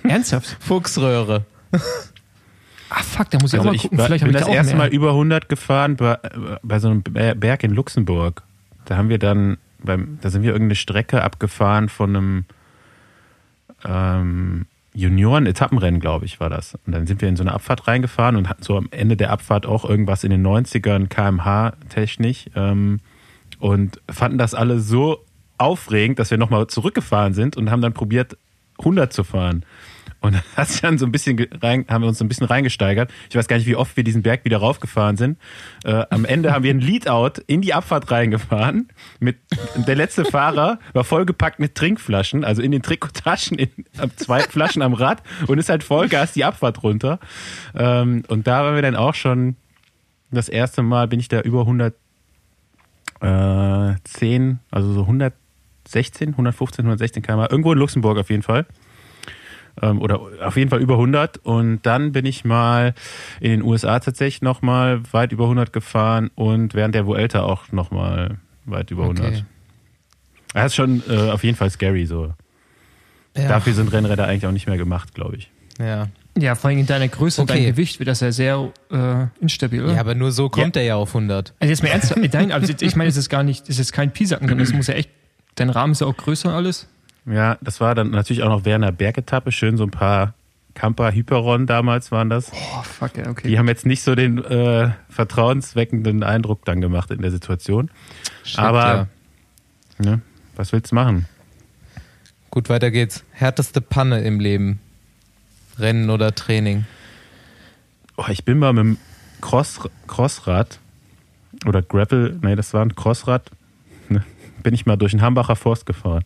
Speaker 1: Ja, [LAUGHS]
Speaker 2: ernsthaft?
Speaker 1: Fuchsröhre. [LAUGHS]
Speaker 2: Ah, fuck, da muss ich
Speaker 3: also
Speaker 2: auch mal gucken.
Speaker 3: Ich, Vielleicht ich bin ich da das erste Mal über 100 gefahren bei, bei so einem Berg in Luxemburg. Da haben wir dann, beim, da sind wir irgendeine Strecke abgefahren von einem ähm, Junioren-Etappenrennen, glaube ich, war das. Und dann sind wir in so eine Abfahrt reingefahren und hatten so am Ende der Abfahrt auch irgendwas in den 90ern kmh-technisch ähm, und fanden das alle so aufregend, dass wir nochmal zurückgefahren sind und haben dann probiert, 100 zu fahren. Und hat dann so ein bisschen rein, haben wir uns so ein bisschen reingesteigert. Ich weiß gar nicht, wie oft wir diesen Berg wieder raufgefahren sind. Äh, am Ende haben wir ein Leadout in die Abfahrt reingefahren. Mit der letzte Fahrer war vollgepackt mit Trinkflaschen, also in den Trikotaschen, in, zwei Flaschen am Rad und ist halt Vollgas die Abfahrt runter. Ähm, und da waren wir dann auch schon das erste Mal bin ich da über 110, also so 116, 115, 116 km irgendwo in Luxemburg auf jeden Fall ähm, oder auf jeden Fall über 100. Und dann bin ich mal in den USA tatsächlich nochmal weit über 100 gefahren und während der Vuelta auch nochmal weit über 100. Okay. Das ist schon äh, auf jeden Fall scary so. Ja. Dafür sind Rennräder eigentlich auch nicht mehr gemacht, glaube ich.
Speaker 2: Ja. Ja, vor allem in deiner Größe okay. und deinem Gewicht wird das ja sehr äh, instabil, oder?
Speaker 1: Ja, aber nur so kommt ja. er ja auf 100.
Speaker 2: Also jetzt mal ernsthaft, dein, also ich meine, es ist gar nicht, es ist kein Piesacken, sondern es muss ja echt, dein Rahmen ist ja auch größer und alles.
Speaker 3: Ja, das war dann natürlich auch noch während der Bergetappe schön so ein paar Camper Hyperon damals waren das.
Speaker 2: Oh, fuck, ja, okay.
Speaker 3: Die haben jetzt nicht so den äh, vertrauensweckenden Eindruck dann gemacht in der Situation. Shit, Aber ja. ne, was willst du machen?
Speaker 1: Gut, weiter geht's. Härteste Panne im Leben. Rennen oder Training?
Speaker 3: Oh, ich bin mal mit dem Cross, Crossrad oder Gravel, nee, das war ein Crossrad, ne, [LAUGHS] bin ich mal durch den Hambacher Forst gefahren.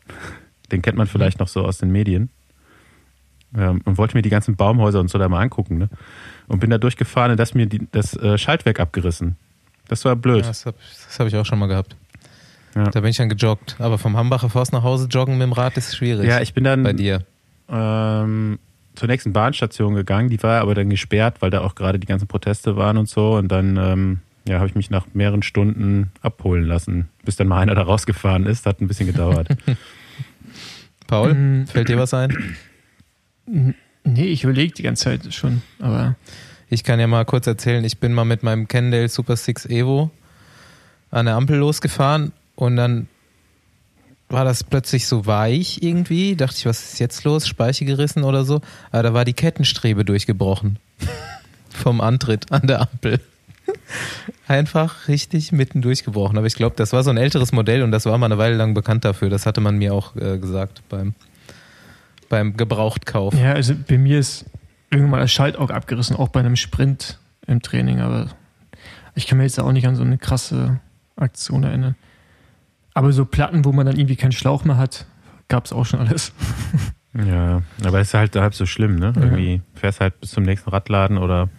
Speaker 3: Den kennt man vielleicht noch so aus den Medien. Ähm, und wollte mir die ganzen Baumhäuser und so da mal angucken. Ne? Und bin da durchgefahren und das mir die, das äh, Schaltwerk abgerissen. Das war blöd. Ja,
Speaker 1: das habe hab ich auch schon mal gehabt. Ja. Da bin ich dann gejoggt. Aber vom Hambacher Forst nach Hause joggen mit dem Rad ist schwierig.
Speaker 3: Ja, ich bin dann bei dir. Ähm, zur nächsten Bahnstation gegangen. Die war aber dann gesperrt, weil da auch gerade die ganzen Proteste waren und so. Und dann ähm, ja, habe ich mich nach mehreren Stunden abholen lassen, bis dann mal einer da rausgefahren ist. Hat ein bisschen gedauert. [LAUGHS]
Speaker 1: Paul, mhm. fällt dir was ein?
Speaker 2: Nee, ich überlege die ganze Zeit schon, aber.
Speaker 1: Ich kann ja mal kurz erzählen, ich bin mal mit meinem Kendall Super 6 Evo an der Ampel losgefahren und dann war das plötzlich so weich irgendwie. Dachte ich, was ist jetzt los? Speiche gerissen oder so. Aber da war die Kettenstrebe durchgebrochen. [LAUGHS] Vom Antritt an der Ampel. [LAUGHS] Einfach richtig mitten durchgebrochen. Aber ich glaube, das war so ein älteres Modell und das war mal eine Weile lang bekannt dafür. Das hatte man mir auch äh, gesagt beim, beim Gebrauchtkauf.
Speaker 2: Ja, also bei mir ist irgendwann mal das Schaltauge abgerissen, auch bei einem Sprint im Training. Aber ich kann mir jetzt auch nicht an so eine krasse Aktion erinnern. Aber so Platten, wo man dann irgendwie keinen Schlauch mehr hat, gab es auch schon alles. [LAUGHS]
Speaker 3: Ja, aber ist halt halb so schlimm, ne? Irgendwie fährst halt bis zum nächsten Radladen oder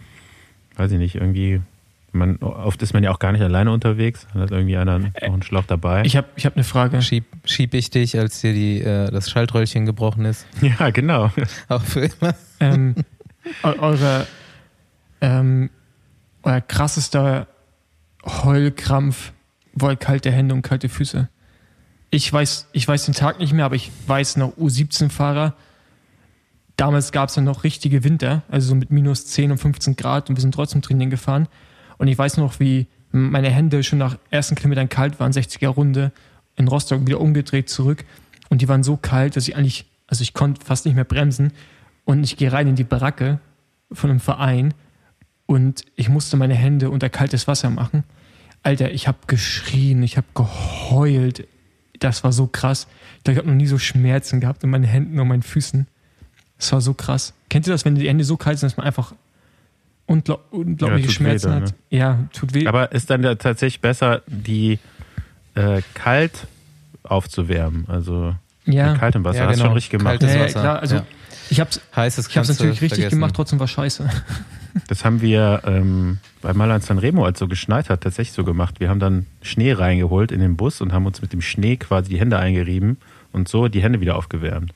Speaker 3: weiß ich nicht, irgendwie man, oft ist man ja auch gar nicht alleine unterwegs, dann hat irgendwie einer noch einen Schlauch dabei.
Speaker 2: Ich habe ich hab eine Frage.
Speaker 1: Schieb, schieb ich dich, als dir die, äh, das Schaltröllchen gebrochen ist? [LAUGHS]
Speaker 3: Ja, genau.
Speaker 1: Auch für immer.
Speaker 2: Ähm, [LAUGHS] eure, ähm, euer krassester Heulkrampf war kalte Hände und kalte Füße. Ich weiß, ich weiß den Tag nicht mehr, aber ich weiß noch U17-Fahrer. Damals gab es ja noch richtige Winter, also so mit minus 10 und 15 Grad und wir sind trotzdem Training gefahren. Und ich weiß noch, wie meine Hände schon nach ersten Kilometern kalt waren, 60er Runde, in Rostock wieder umgedreht zurück. Und die waren so kalt, dass ich eigentlich, also ich konnte fast nicht mehr bremsen. Und ich gehe rein in die Baracke von einem Verein und ich musste meine Hände unter kaltes Wasser machen. Alter, ich habe geschrien, ich habe geheult. Das war so krass. Ich glaube, ich habe noch nie so Schmerzen gehabt in meinen Händen und meinen Füßen. Das war so krass. Kennt ihr das, wenn die Hände so kalt sind, dass man einfach ungl unglaubliche ja, Schmerzen weh, hat. Ne? Ja, tut weh.
Speaker 3: Aber ist dann ja tatsächlich besser, die äh, kalt aufzuwärmen? Also Ja. Mit kaltem Wasser. Ja, genau. Hast du schon richtig gemacht.
Speaker 2: Kaltes Wasser. Ja, klar, also ja. Ich habe es natürlich richtig vergessen. gemacht, trotzdem war scheiße. [LAUGHS]
Speaker 3: Das haben wir ähm, bei Malan Sanremo, als so geschneit hat, tatsächlich so gemacht. Wir haben dann Schnee reingeholt in den Bus und haben uns mit dem Schnee quasi die Hände eingerieben und so die Hände wieder aufgewärmt.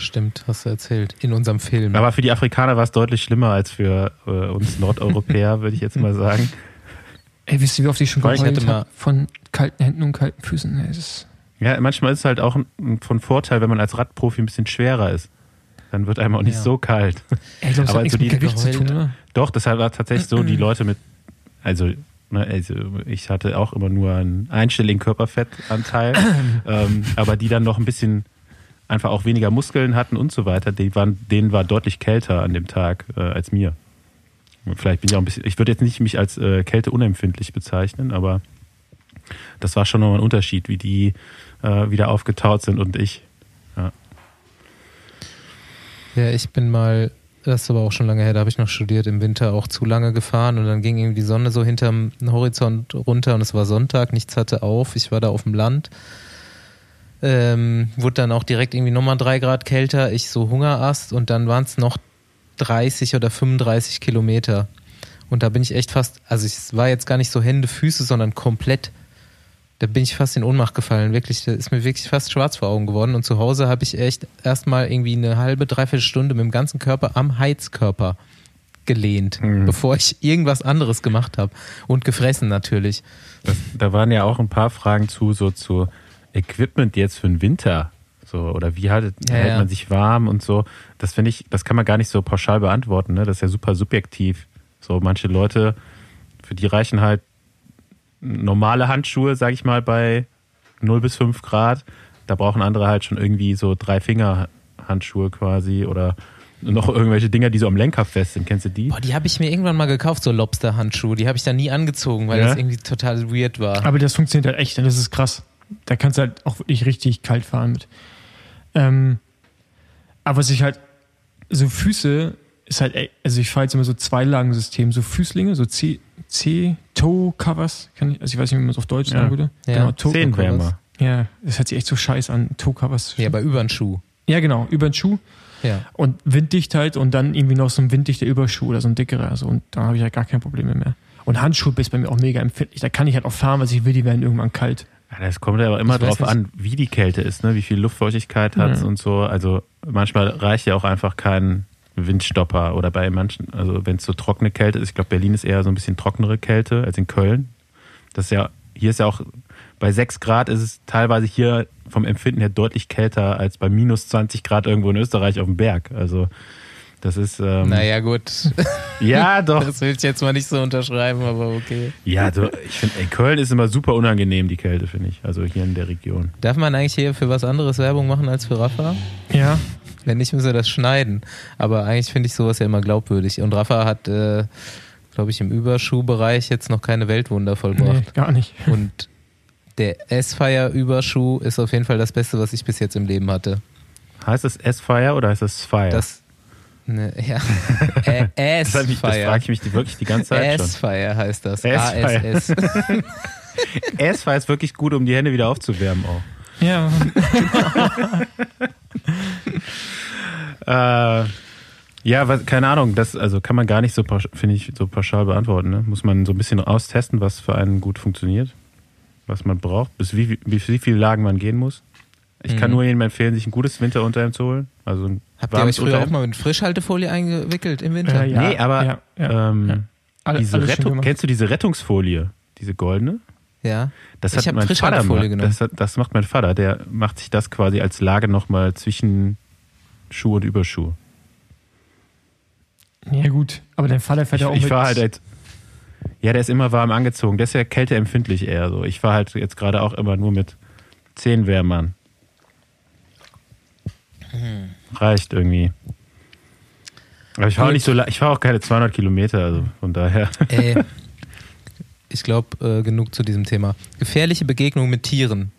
Speaker 1: Stimmt, hast du erzählt. In unserem Film.
Speaker 3: Aber für die Afrikaner war es deutlich schlimmer als für äh, uns Nordeuropäer, [LAUGHS] würde ich jetzt mal sagen.
Speaker 2: Ey, wisst ihr, wie oft ich schon geheult habe von kalten Händen und kalten Füßen? Ey,
Speaker 3: ja, manchmal ist es halt auch von Vorteil, wenn man als Radprofi ein bisschen schwerer ist. Dann wird einem auch nicht ja. so kalt.
Speaker 2: Ey, ich das hat nichts mit Gewicht zu tun, oder?
Speaker 3: Doch, das war tatsächlich so, die Leute mit, also, ne, also ich hatte auch immer nur einen einstelligen Körperfettanteil, [COUGHS] ähm, aber die dann noch ein bisschen einfach auch weniger Muskeln hatten und so weiter, die waren, denen war deutlich kälter an dem Tag äh, als mir. Vielleicht bin ich auch ein bisschen, ich würde jetzt nicht mich als äh, Kälte unempfindlich bezeichnen, aber das war schon nochmal ein Unterschied, wie die äh, wieder aufgetaut sind und ich. Ja.
Speaker 1: ja, ich bin mal, das ist aber auch schon lange her, da habe ich noch studiert, im Winter auch zu lange gefahren und dann ging irgendwie die Sonne so hinterm Horizont runter und es war Sonntag, nichts hatte auf, ich war da auf dem Land. Ähm, wurde dann auch direkt irgendwie nochmal drei Grad kälter, ich so Hungerast und dann waren es noch 30 oder 35 Kilometer. Und da bin ich echt fast, also es war jetzt gar nicht so Hände, Füße, sondern komplett da bin ich fast in Ohnmacht gefallen. Wirklich, da ist mir wirklich fast schwarz vor Augen geworden. Und zu Hause habe ich echt erstmal irgendwie eine halbe, dreiviertel Stunde mit dem ganzen Körper am Heizkörper gelehnt, mhm. bevor ich irgendwas anderes gemacht habe. Und gefressen natürlich.
Speaker 3: Das, da waren ja auch ein paar Fragen zu, so zu Equipment jetzt für den Winter. So, oder wie haltet, ja, hält man sich warm und so. Das finde ich, das kann man gar nicht so pauschal beantworten, ne? Das ist ja super subjektiv. So, manche Leute, für die reichen halt normale Handschuhe, sag ich mal, bei 0 bis 5 Grad. Da brauchen andere halt schon irgendwie so drei Finger Handschuhe quasi oder noch irgendwelche Dinger, die so am Lenker fest sind. Kennst du die?
Speaker 1: Boah, die habe ich mir irgendwann mal gekauft, so Lobster-Handschuhe. Die habe ich dann nie angezogen, weil ja? das irgendwie total weird war.
Speaker 2: Aber das funktioniert halt echt, das ist krass. Da kannst du halt auch wirklich richtig kalt fahren mit. Ähm, aber was ich halt, so Füße ist halt, also ich fahre jetzt immer so zwei Lagen-System, so Füßlinge, so C, C, Toe Covers, kann ich, also ich weiß nicht, wie man es auf Deutsch sagen würde.
Speaker 1: Ja. Genau, Toe Covers.
Speaker 2: Ja, das hört sich echt so scheiße an, Toe Covers.
Speaker 1: Ja, aber über den Schuh.
Speaker 2: Ja, genau, über den Schuh. Ja. Und winddicht halt und dann irgendwie noch so ein winddichter Überschuh oder so ein dickerer. Also, und da habe ich halt gar kein Problem mehr. Und Handschuhe ist bei mir auch mega empfindlich. Da kann ich halt auch fahren, was ich will, die werden irgendwann kalt.
Speaker 3: Ja, das kommt aber immer drauf an, wie die Kälte ist, ne? wie viel Luftfeuchtigkeit hat ja. und so. Also manchmal reicht ja auch einfach kein Windstopper oder bei manchen, also wenn es so trockene Kälte ist, ich glaube, Berlin ist eher so ein bisschen trockenere Kälte als in Köln. Das ist ja, hier ist ja auch, bei 6 Grad ist es teilweise hier vom Empfinden her deutlich kälter als bei minus 20 Grad irgendwo in Österreich auf dem Berg. Also das ist. Ähm,
Speaker 1: naja, gut. [LAUGHS]
Speaker 3: Ja, doch.
Speaker 1: Das will ich jetzt mal nicht so unterschreiben, aber okay.
Speaker 3: Ja, so, ich finde, Köln ist immer super unangenehm, die Kälte, finde ich. Also hier in der Region.
Speaker 1: Darf man eigentlich hier für was anderes Werbung machen als für Rafa?
Speaker 2: Ja.
Speaker 1: Wenn nicht, müssen wir das schneiden. Aber eigentlich finde ich sowas ja immer glaubwürdig. Und Rafa hat, äh, glaube ich, im Überschuhbereich jetzt noch keine Weltwunder vollbracht. Nee,
Speaker 2: gar nicht. [LAUGHS]
Speaker 1: Und der S-Fire-Überschuh ist auf jeden Fall das Beste, was ich bis jetzt im Leben hatte.
Speaker 3: Heißt es S-Fire oder heißt es Fire?
Speaker 1: Das, ne, [LAUGHS] ja.
Speaker 3: S-Fire. [LAUGHS] Das, das frage ich mich wirklich die ganze Zeit
Speaker 1: S-Fire heißt das. A-S-S. [LAUGHS]
Speaker 3: S-Fire ist wirklich gut, um die Hände wieder aufzuwärmen auch.
Speaker 2: Ja.
Speaker 3: äh, ja, was, keine Ahnung, das also kann man gar nicht so, finde ich, so pauschal beantworten. Ne? Muss man so ein bisschen austesten, was für einen gut funktioniert, was man braucht, bis wie, wie, wie viele Lagen man gehen muss. Ich mhm. kann nur jedem empfehlen, sich ein gutes Winterunterhemd zu holen. Also ein
Speaker 1: Habt ihr euch früher Unterhemd. auch mal mit Frischhaltefolie eingewickelt im Winter?
Speaker 3: Äh, ja, nee, aber ja, ja, ähm, diese Rettung, kennst du diese Rettungsfolie, diese goldene?
Speaker 1: Ja.
Speaker 3: Das hat mein Vater genommen. Das, hat, das macht mein Vater. Der macht sich das quasi als Lage nochmal zwischen Schuh und Überschuh.
Speaker 2: Ja, gut. Aber dein Vater fährt
Speaker 3: ja
Speaker 2: auch
Speaker 3: ich mit. War halt als, ja, der ist immer warm angezogen. Der ist ja kälteempfindlich eher so. Ich war halt jetzt gerade auch immer nur mit zehn Wärmern. Hm. Reicht irgendwie. Aber ich fahre nicht so, ich fahre auch keine 200 Kilometer, also von daher.
Speaker 1: Ey, [LAUGHS] ich glaube, äh, genug zu diesem Thema. Gefährliche Begegnung mit Tieren.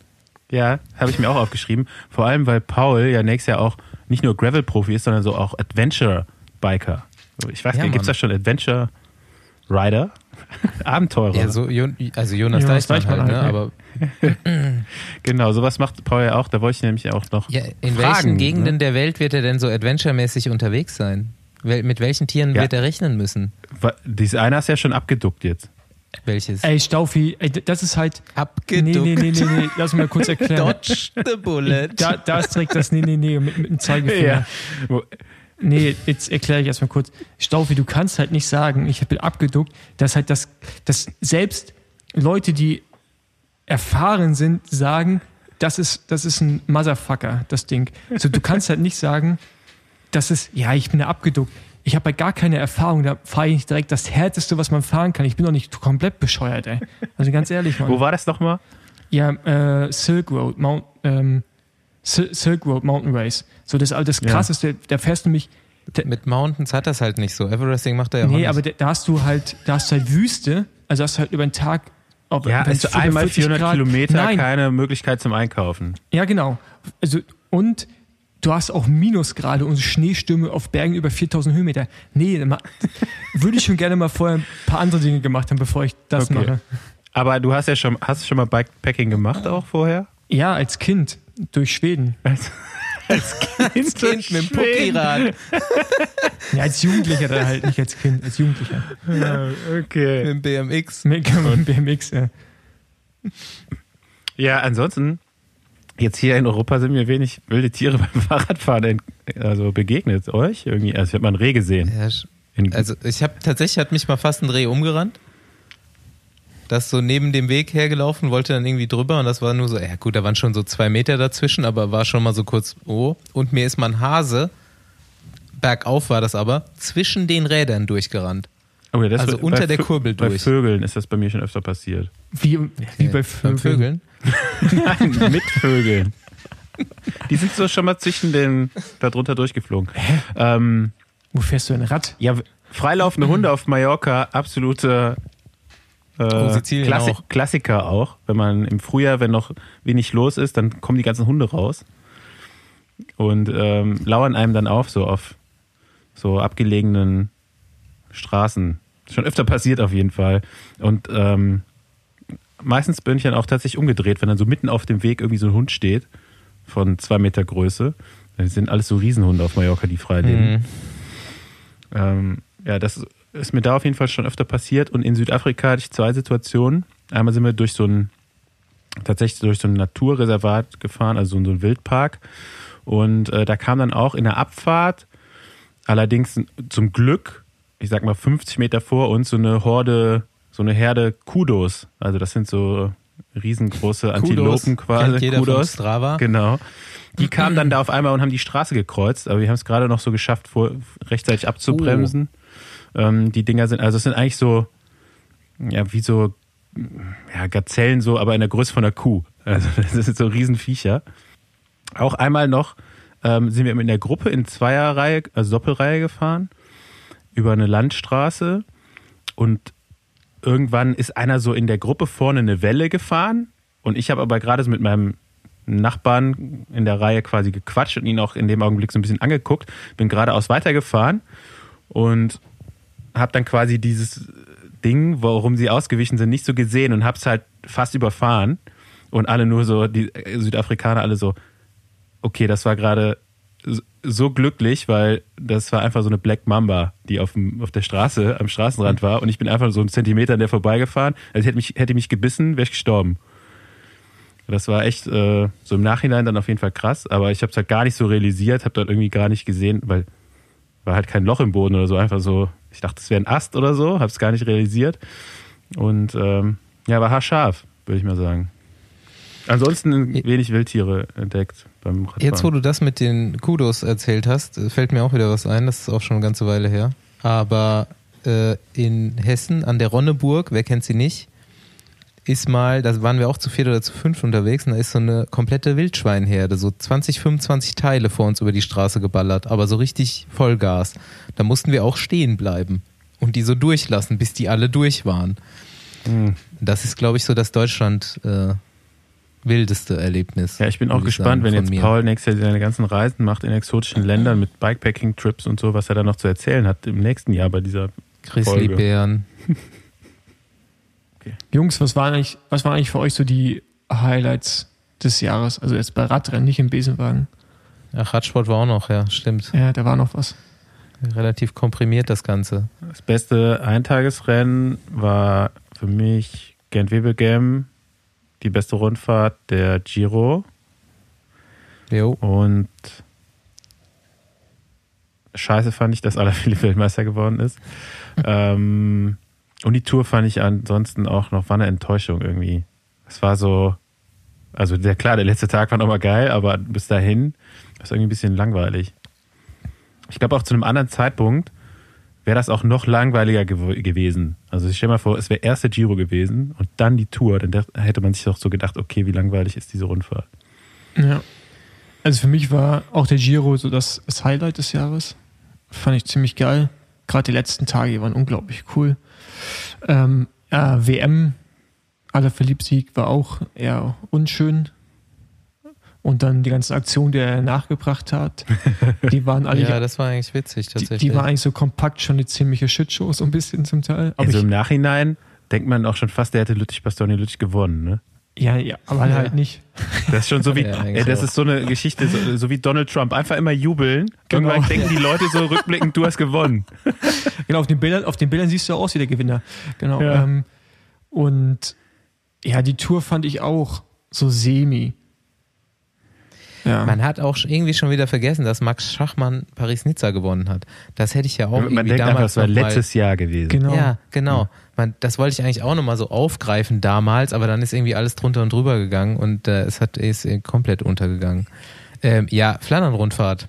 Speaker 3: Ja, habe ich mir auch aufgeschrieben. Vor allem, weil Paul ja nächstes Jahr auch nicht nur Gravel-Profi ist, sondern so auch Adventure-Biker. Ich weiß ja, nicht, gibt es da schon Adventure Rider, [LAUGHS] Abenteurer.
Speaker 1: Ja, so, also Jonas, Jonas Deichmann, halt, ne? aber [LAUGHS]
Speaker 3: genau, sowas macht Paul ja auch. Da wollte ich nämlich auch noch. Ja,
Speaker 1: in
Speaker 3: fragen,
Speaker 1: welchen Gegenden ne? der Welt wird er denn so adventuremäßig unterwegs sein? Mit welchen Tieren ja. wird er rechnen müssen?
Speaker 3: Dieses eine ist ja schon abgeduckt jetzt.
Speaker 1: Welches?
Speaker 2: Ey, Staufi, ey, das ist halt.
Speaker 1: Abgeduckt.
Speaker 2: Nee, nee, nee, nee, nee. lass mich mal kurz erklären. [LAUGHS]
Speaker 1: Dodge the bullet.
Speaker 2: Da, da ist direkt das Nee, nee, nee mit, mit dem Zeigefinger. Ja. Nee, jetzt erkläre ich erstmal kurz. Staufi, du kannst halt nicht sagen, ich bin abgeduckt, dass halt das, dass selbst Leute, die erfahren sind, sagen, das ist, das ist ein Motherfucker, das Ding. So, du kannst halt nicht sagen, das ist, ja, ich bin da abgeduckt. Ich habe halt gar keine Erfahrung, da fahre ich direkt das Härteste, was man fahren kann. Ich bin doch nicht komplett bescheuert, ey. Also ganz ehrlich,
Speaker 3: Mann. Wo war das nochmal?
Speaker 2: Ja, äh, Silk Road, Mount, ähm, Silk Road Mountain Race. So, das ist das Krasseste, ja. da fährst du mich.
Speaker 1: Mit Mountains hat das halt nicht so. Everesting macht er ja
Speaker 2: auch
Speaker 1: Nee,
Speaker 2: aber da hast du halt, da hast du halt Wüste, also hast du halt über den Tag
Speaker 3: ob, ja, also einmal 400 Grad, Kilometer, nein. keine Möglichkeit zum Einkaufen.
Speaker 2: Ja, genau. Also, und du hast auch Minusgrade und Schneestürme auf Bergen über 4000 Höhenmeter. Nee, [LAUGHS] würde ich schon gerne mal vorher ein paar andere Dinge gemacht haben, bevor ich das okay. mache.
Speaker 3: Aber du hast ja schon, hast du schon mal Bikepacking gemacht auch vorher?
Speaker 2: Ja, als Kind. Durch Schweden. [LAUGHS]
Speaker 3: Als, als Kind, als kind mit dem Pokirad. [LAUGHS]
Speaker 2: ja, als Jugendlicher dann halt, nicht als Kind, als Jugendlicher.
Speaker 3: Ja, okay.
Speaker 1: Mit dem BMX.
Speaker 2: Mit, dem BMX, ja.
Speaker 3: Ja, ansonsten, jetzt hier in Europa sind mir wenig wilde Tiere [LAUGHS] beim Fahrradfahren also begegnet. Euch irgendwie? Also ich habe mal ein Reh gesehen.
Speaker 1: Ja, also ich habe tatsächlich hat mich mal fast ein Reh umgerannt das so neben dem Weg hergelaufen, wollte dann irgendwie drüber und das war nur so, ja gut, da waren schon so zwei Meter dazwischen, aber war schon mal so kurz, oh. Und mir ist mal ein Hase, bergauf war das aber, zwischen den Rädern durchgerannt.
Speaker 3: Oh ja,
Speaker 1: also unter der Kurbel durch.
Speaker 3: Bei Vögeln ist das bei mir schon öfter passiert.
Speaker 2: Wie, wie bei Vögeln? [LAUGHS]
Speaker 3: Nein, mit Vögeln. Die sind so schon mal zwischen den, da drunter durchgeflogen.
Speaker 2: Hä? Ähm, Wo fährst du ein Rad?
Speaker 3: Ja, freilaufende Hunde auf Mallorca, absolute äh, Klassi auch. Klassiker auch. Wenn man im Frühjahr, wenn noch wenig los ist, dann kommen die ganzen Hunde raus und ähm, lauern einem dann auf, so auf so abgelegenen Straßen. Schon öfter passiert auf jeden Fall. Und ähm, meistens bin ich dann auch tatsächlich umgedreht, wenn dann so mitten auf dem Weg irgendwie so ein Hund steht von zwei Meter Größe. Das sind alles so Riesenhunde auf Mallorca, die frei leben. Mhm. Ähm, ja, das ist mir da auf jeden Fall schon öfter passiert. Und in Südafrika hatte ich zwei Situationen. Einmal sind wir durch so ein, tatsächlich durch so ein Naturreservat gefahren, also so ein Wildpark. Und äh, da kam dann auch in der Abfahrt, allerdings zum Glück, ich sag mal 50 Meter vor uns, so eine Horde, so eine Herde Kudos. Also das sind so riesengroße Antilopen Kudos, quasi.
Speaker 1: Kennt jeder Kudos. Strava.
Speaker 3: Genau. Die kamen dann da auf einmal und haben die Straße gekreuzt, aber wir haben es gerade noch so geschafft, vor, rechtzeitig abzubremsen. Oh. Ähm, die Dinger sind, also es sind eigentlich so, ja, wie so, ja, Gazellen so, aber in der Größe von einer Kuh. Also [LAUGHS] das sind so Riesenviecher. Auch einmal noch ähm, sind wir in der Gruppe in Zweierreihe, also Doppelreihe gefahren, über eine Landstraße und irgendwann ist einer so in der Gruppe vorne eine Welle gefahren und ich habe aber gerade so mit meinem Nachbarn in der Reihe quasi gequatscht und ihn auch in dem Augenblick so ein bisschen angeguckt, bin geradeaus weitergefahren und habe dann quasi dieses Ding, warum sie ausgewichen sind, nicht so gesehen und hab's halt fast überfahren. Und alle nur so, die Südafrikaner alle so, okay, das war gerade so glücklich, weil das war einfach so eine Black Mamba, die auf, dem, auf der Straße, am Straßenrand war. Und ich bin einfach so einen Zentimeter an der vorbeigefahren. Also hätte mich, hätte mich gebissen, wäre ich gestorben. Das war echt äh, so im Nachhinein dann auf jeden Fall krass, aber ich habe es halt gar nicht so realisiert, habe dort irgendwie gar nicht gesehen, weil war halt kein Loch im Boden oder so, einfach so ich dachte, es wäre ein Ast oder so, habe es gar nicht realisiert. Und ähm, ja, war haarscharf, würde ich mal sagen. Ansonsten wenig Wildtiere entdeckt beim Radfahren.
Speaker 1: Jetzt, wo du das mit den Kudos erzählt hast, fällt mir auch wieder was ein. Das ist auch schon eine ganze Weile her. Aber äh, in Hessen an der Ronneburg, wer kennt sie nicht, ist mal, da waren wir auch zu viert oder zu fünf unterwegs und da ist so eine komplette Wildschweinherde, so 20, 25 Teile vor uns über die Straße geballert, aber so richtig Vollgas. Da mussten wir auch stehen bleiben und die so durchlassen, bis die alle durch waren. Mhm. Das ist, glaube ich, so das Deutschland äh, wildeste Erlebnis.
Speaker 3: Ja, ich bin auch gespannt, sagen, wenn jetzt mir. Paul nächstes Jahr seine ganzen Reisen macht in exotischen Ländern mit Bikepacking-Trips und so, was er da noch zu erzählen hat im nächsten Jahr bei dieser
Speaker 1: Grizzlybären. [LAUGHS]
Speaker 2: okay. Jungs, was waren, eigentlich, was waren eigentlich für euch so die Highlights des Jahres? Also jetzt bei Radrennen, nicht im Besenwagen.
Speaker 1: Ach, Radsport war auch noch, ja, stimmt.
Speaker 2: Ja, da war noch was.
Speaker 1: Relativ komprimiert das Ganze.
Speaker 3: Das beste Eintagesrennen war für mich Gent-Wevelgem, die beste Rundfahrt der Giro. Jo. Und scheiße fand ich, dass [LAUGHS] Alaphilippe Weltmeister geworden ist. [LAUGHS] ähm, und die Tour fand ich ansonsten auch noch, war eine Enttäuschung irgendwie. Es war so, also der, klar, der letzte Tag war nochmal geil, aber bis dahin war es irgendwie ein bisschen langweilig. Ich glaube auch zu einem anderen Zeitpunkt wäre das auch noch langweiliger gew gewesen. Also ich stelle mal vor, es wäre erste Giro gewesen und dann die Tour, dann hätte man sich doch so gedacht, okay, wie langweilig ist diese Rundfahrt.
Speaker 2: Ja. Also für mich war auch der Giro so das, das Highlight des Jahres. Fand ich ziemlich geil. Gerade die letzten Tage waren unglaublich cool. Ähm, ja, WM, aller Verliebsieg war auch eher unschön. Und dann die ganzen Aktionen, die er nachgebracht hat, die waren [LAUGHS] alle.
Speaker 1: ja, das war eigentlich witzig
Speaker 2: tatsächlich. Die, die war eigentlich so kompakt schon eine ziemliche Shitshow, so ein bisschen zum Teil.
Speaker 3: Aber also im Nachhinein denkt man auch schon fast, der hätte Lüttich Bastoni Lüttich gewonnen, ne?
Speaker 2: Ja, ja, aber ja. halt nicht.
Speaker 3: Das ist schon so [LAUGHS] wie, ja, ey, das ist so eine Geschichte, so, so, wie Donald Trump. Einfach immer jubeln. Genau. Irgendwann denken die Leute so [LAUGHS] rückblickend, du hast gewonnen.
Speaker 2: Genau, auf den Bildern, auf den Bildern siehst du aus wie der Gewinner. Genau. Ja. Ähm, und ja, die Tour fand ich auch so semi.
Speaker 1: Ja. Man hat auch irgendwie schon wieder vergessen, dass Max Schachmann Paris-Nizza gewonnen hat. Das hätte ich ja auch
Speaker 3: Man irgendwie denkt damals einfach, das war letztes Jahr gewesen.
Speaker 1: Genau. Ja, genau. Man, das wollte ich eigentlich auch nochmal so aufgreifen damals, aber dann ist irgendwie alles drunter und drüber gegangen und äh, es hat, ist komplett untergegangen. Ähm, ja, Flandern-Rundfahrt.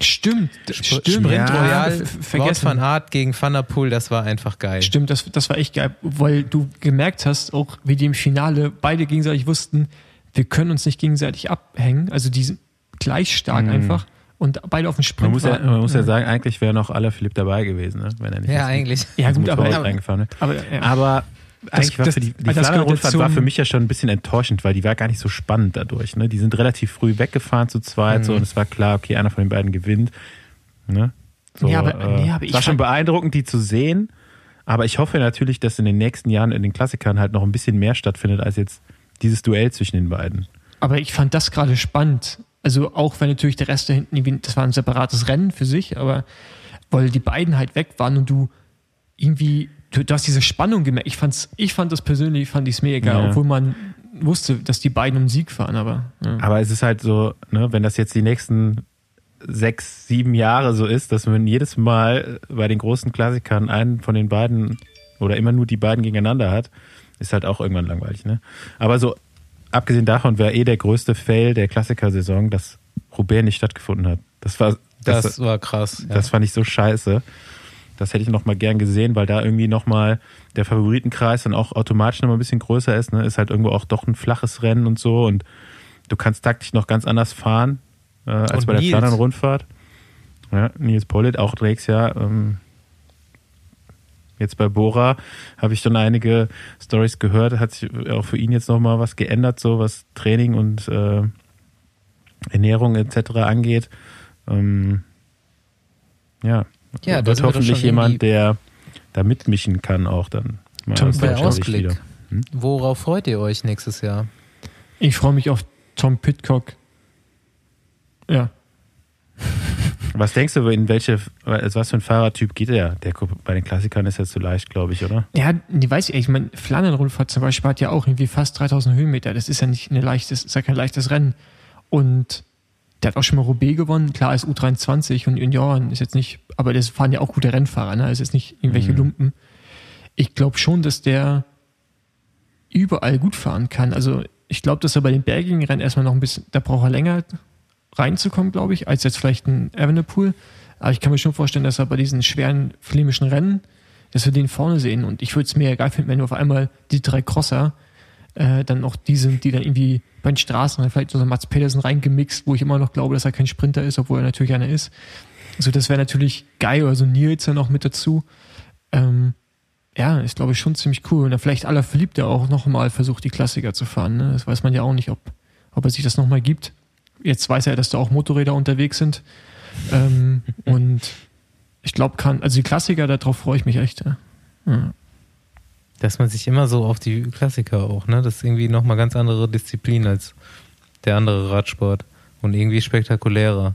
Speaker 2: Stimmt,
Speaker 1: Sp stimmt. Sprint ja, Royal, vergessen. van Aert gegen Van der Poel, das war einfach geil.
Speaker 2: Stimmt, das, das war echt geil, weil du gemerkt hast, auch wie die im Finale beide gegenseitig wussten, wir können uns nicht gegenseitig abhängen. Also die sind gleich stark mhm. einfach und beide auf dem Sprint.
Speaker 3: Man muss, ja, man muss ja sagen, eigentlich wäre noch aller Philipp dabei gewesen, ne?
Speaker 1: wenn er nicht ja, eigentlich.
Speaker 2: Ja, gut, aber,
Speaker 3: aber, aber, ja. aber eigentlich das, war für die, die Flandern-Rundfahrt war für mich ja schon ein bisschen enttäuschend, weil die war gar nicht so spannend dadurch. Ne? Die sind relativ früh weggefahren zu zweit mhm. so, und es war klar, okay, einer von den beiden gewinnt. Ne? So, ja, aber, äh, nee, aber ich war schon beeindruckend, die zu sehen. Aber ich hoffe natürlich, dass in den nächsten Jahren in den Klassikern halt noch ein bisschen mehr stattfindet als jetzt dieses Duell zwischen den beiden.
Speaker 2: Aber ich fand das gerade spannend. Also auch wenn natürlich der Rest da hinten, das war ein separates Rennen für sich, aber weil die beiden halt weg waren und du irgendwie, du, du hast diese Spannung gemerkt. Ich fand's, ich fand das persönlich, fand ich es mir egal, ja. obwohl man wusste, dass die beiden um Sieg fahren, aber.
Speaker 3: Ja. Aber es ist halt so, ne, wenn das jetzt die nächsten sechs, sieben Jahre so ist, dass man jedes Mal bei den großen Klassikern einen von den beiden oder immer nur die beiden gegeneinander hat, ist halt auch irgendwann langweilig, ne? Aber so, abgesehen davon wäre eh der größte Fail der Klassiker-Saison, dass Roubaix nicht stattgefunden hat. Das war,
Speaker 1: das, das war krass.
Speaker 3: Ja. Das fand ich so scheiße. Das hätte ich noch mal gern gesehen, weil da irgendwie noch mal der Favoritenkreis dann auch automatisch noch mal ein bisschen größer ist. Ne? Ist halt irgendwo auch doch ein flaches Rennen und so und du kannst taktisch noch ganz anders fahren äh, als und bei der Flandern-Rundfahrt. Ja, Nils Pollitt, auch Drakes ja, ähm, Jetzt bei Bora habe ich schon einige Stories gehört, hat sich auch für ihn jetzt nochmal was geändert, so was Training und äh, Ernährung etc. angeht. Ähm, ja, ja wird hoffentlich jemand, der da mitmischen kann, auch dann.
Speaker 1: Mal Tom, bei Ausblick. Hm? Worauf freut ihr euch nächstes Jahr?
Speaker 2: Ich freue mich auf Tom Pitcock. Ja,
Speaker 3: was denkst du, in welche, was für ein Fahrertyp geht er? Der bei den Klassikern ist jetzt zu leicht, glaube ich, oder?
Speaker 2: Ja, die weiß ich, ich meine, Flandern-Rundfahrt zum Beispiel hat ja auch irgendwie fast 3000 Höhenmeter. Das ist ja nicht eine leichtes, ist ja kein leichtes Rennen. Und der hat auch schon mal Roubaix gewonnen. Klar ist U23 und Junioren ist jetzt nicht, aber das fahren ja auch gute Rennfahrer, ne? Es ist nicht irgendwelche mhm. Lumpen. Ich glaube schon, dass der überall gut fahren kann. Also ich glaube, dass er bei den bergigen Rennen erstmal noch ein bisschen, da braucht er länger, reinzukommen, glaube ich, als jetzt vielleicht ein Evenepoel. Aber ich kann mir schon vorstellen, dass er bei diesen schweren flämischen Rennen, dass wir den vorne sehen. Und ich würde es mir egal finden, wenn du auf einmal die drei Crosser äh, dann auch die sind, die dann irgendwie bei den Straßen vielleicht so Mats Pedersen reingemixt, wo ich immer noch glaube, dass er kein Sprinter ist, obwohl er natürlich einer ist. Also das wäre natürlich geil, oder so Nils dann auch mit dazu. Ähm, ja, ist glaube ich schon ziemlich cool. Und dann vielleicht aller Verliebte auch nochmal versucht, die Klassiker zu fahren. Ne? Das weiß man ja auch nicht, ob, ob er sich das nochmal gibt jetzt weiß er, dass da auch Motorräder unterwegs sind. Ähm, [LAUGHS] und ich glaube, kann, also die Klassiker, darauf freue ich mich echt. Ja.
Speaker 1: Dass man sich immer so auf die Klassiker auch, ne? Das ist irgendwie nochmal ganz andere Disziplin als der andere Radsport und irgendwie spektakulärer.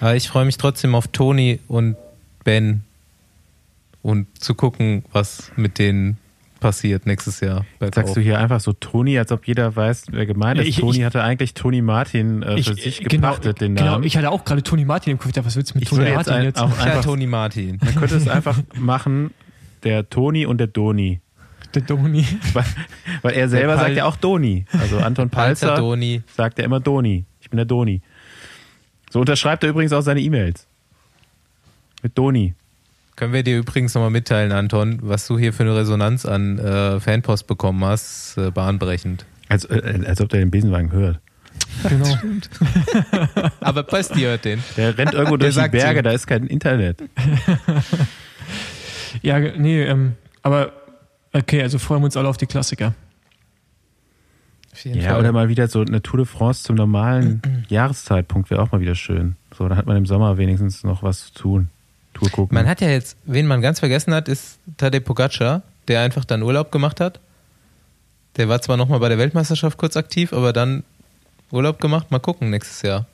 Speaker 1: Aber ich freue mich trotzdem auf Toni und Ben und zu gucken, was mit denen passiert nächstes Jahr.
Speaker 3: Sagst du hier einfach so Toni, als ob jeder weiß, wer gemeint ist. Ich, Toni ich, hatte eigentlich Toni Martin äh, für ich, sich genau, gepachtet, den
Speaker 2: genau,
Speaker 3: Namen.
Speaker 2: ich hatte auch gerade Toni Martin im Kopf. Was willst du mit Toni Martin
Speaker 1: jetzt? Auch einfach, ja, Toni Martin.
Speaker 3: Man könnte es einfach machen, der Toni und der Doni.
Speaker 2: Der Doni.
Speaker 3: Weil, weil er selber sagt ja auch Doni. Also Anton Palzer Doni. sagt ja immer Doni. Ich bin der Doni. So unterschreibt er übrigens auch seine E-Mails. Mit Doni.
Speaker 1: Können wir dir übrigens nochmal mitteilen, Anton, was du hier für eine Resonanz an äh, Fanpost bekommen hast, äh, bahnbrechend.
Speaker 3: Als, äh, als ob der den Besenwagen hört.
Speaker 2: Genau. [LAUGHS] [LAUGHS]
Speaker 1: Aber Posti hört den.
Speaker 3: Der rennt irgendwo durch die Berge, ihm. da ist kein Internet. [LAUGHS]
Speaker 2: ja, nee, ähm, aber okay, also freuen wir uns alle auf die Klassiker.
Speaker 3: Ja, Fall. oder mal wieder so eine Tour de France zum normalen [CLEARS THROAT] Jahreszeitpunkt wäre auch mal wieder schön. So, da hat man im Sommer wenigstens noch was zu tun. Tour gucken.
Speaker 1: Man hat ja jetzt, wen man ganz vergessen hat, ist Tadej Pogacar, der einfach dann Urlaub gemacht hat. Der war zwar nochmal bei der Weltmeisterschaft kurz aktiv, aber dann Urlaub gemacht. Mal gucken nächstes Jahr.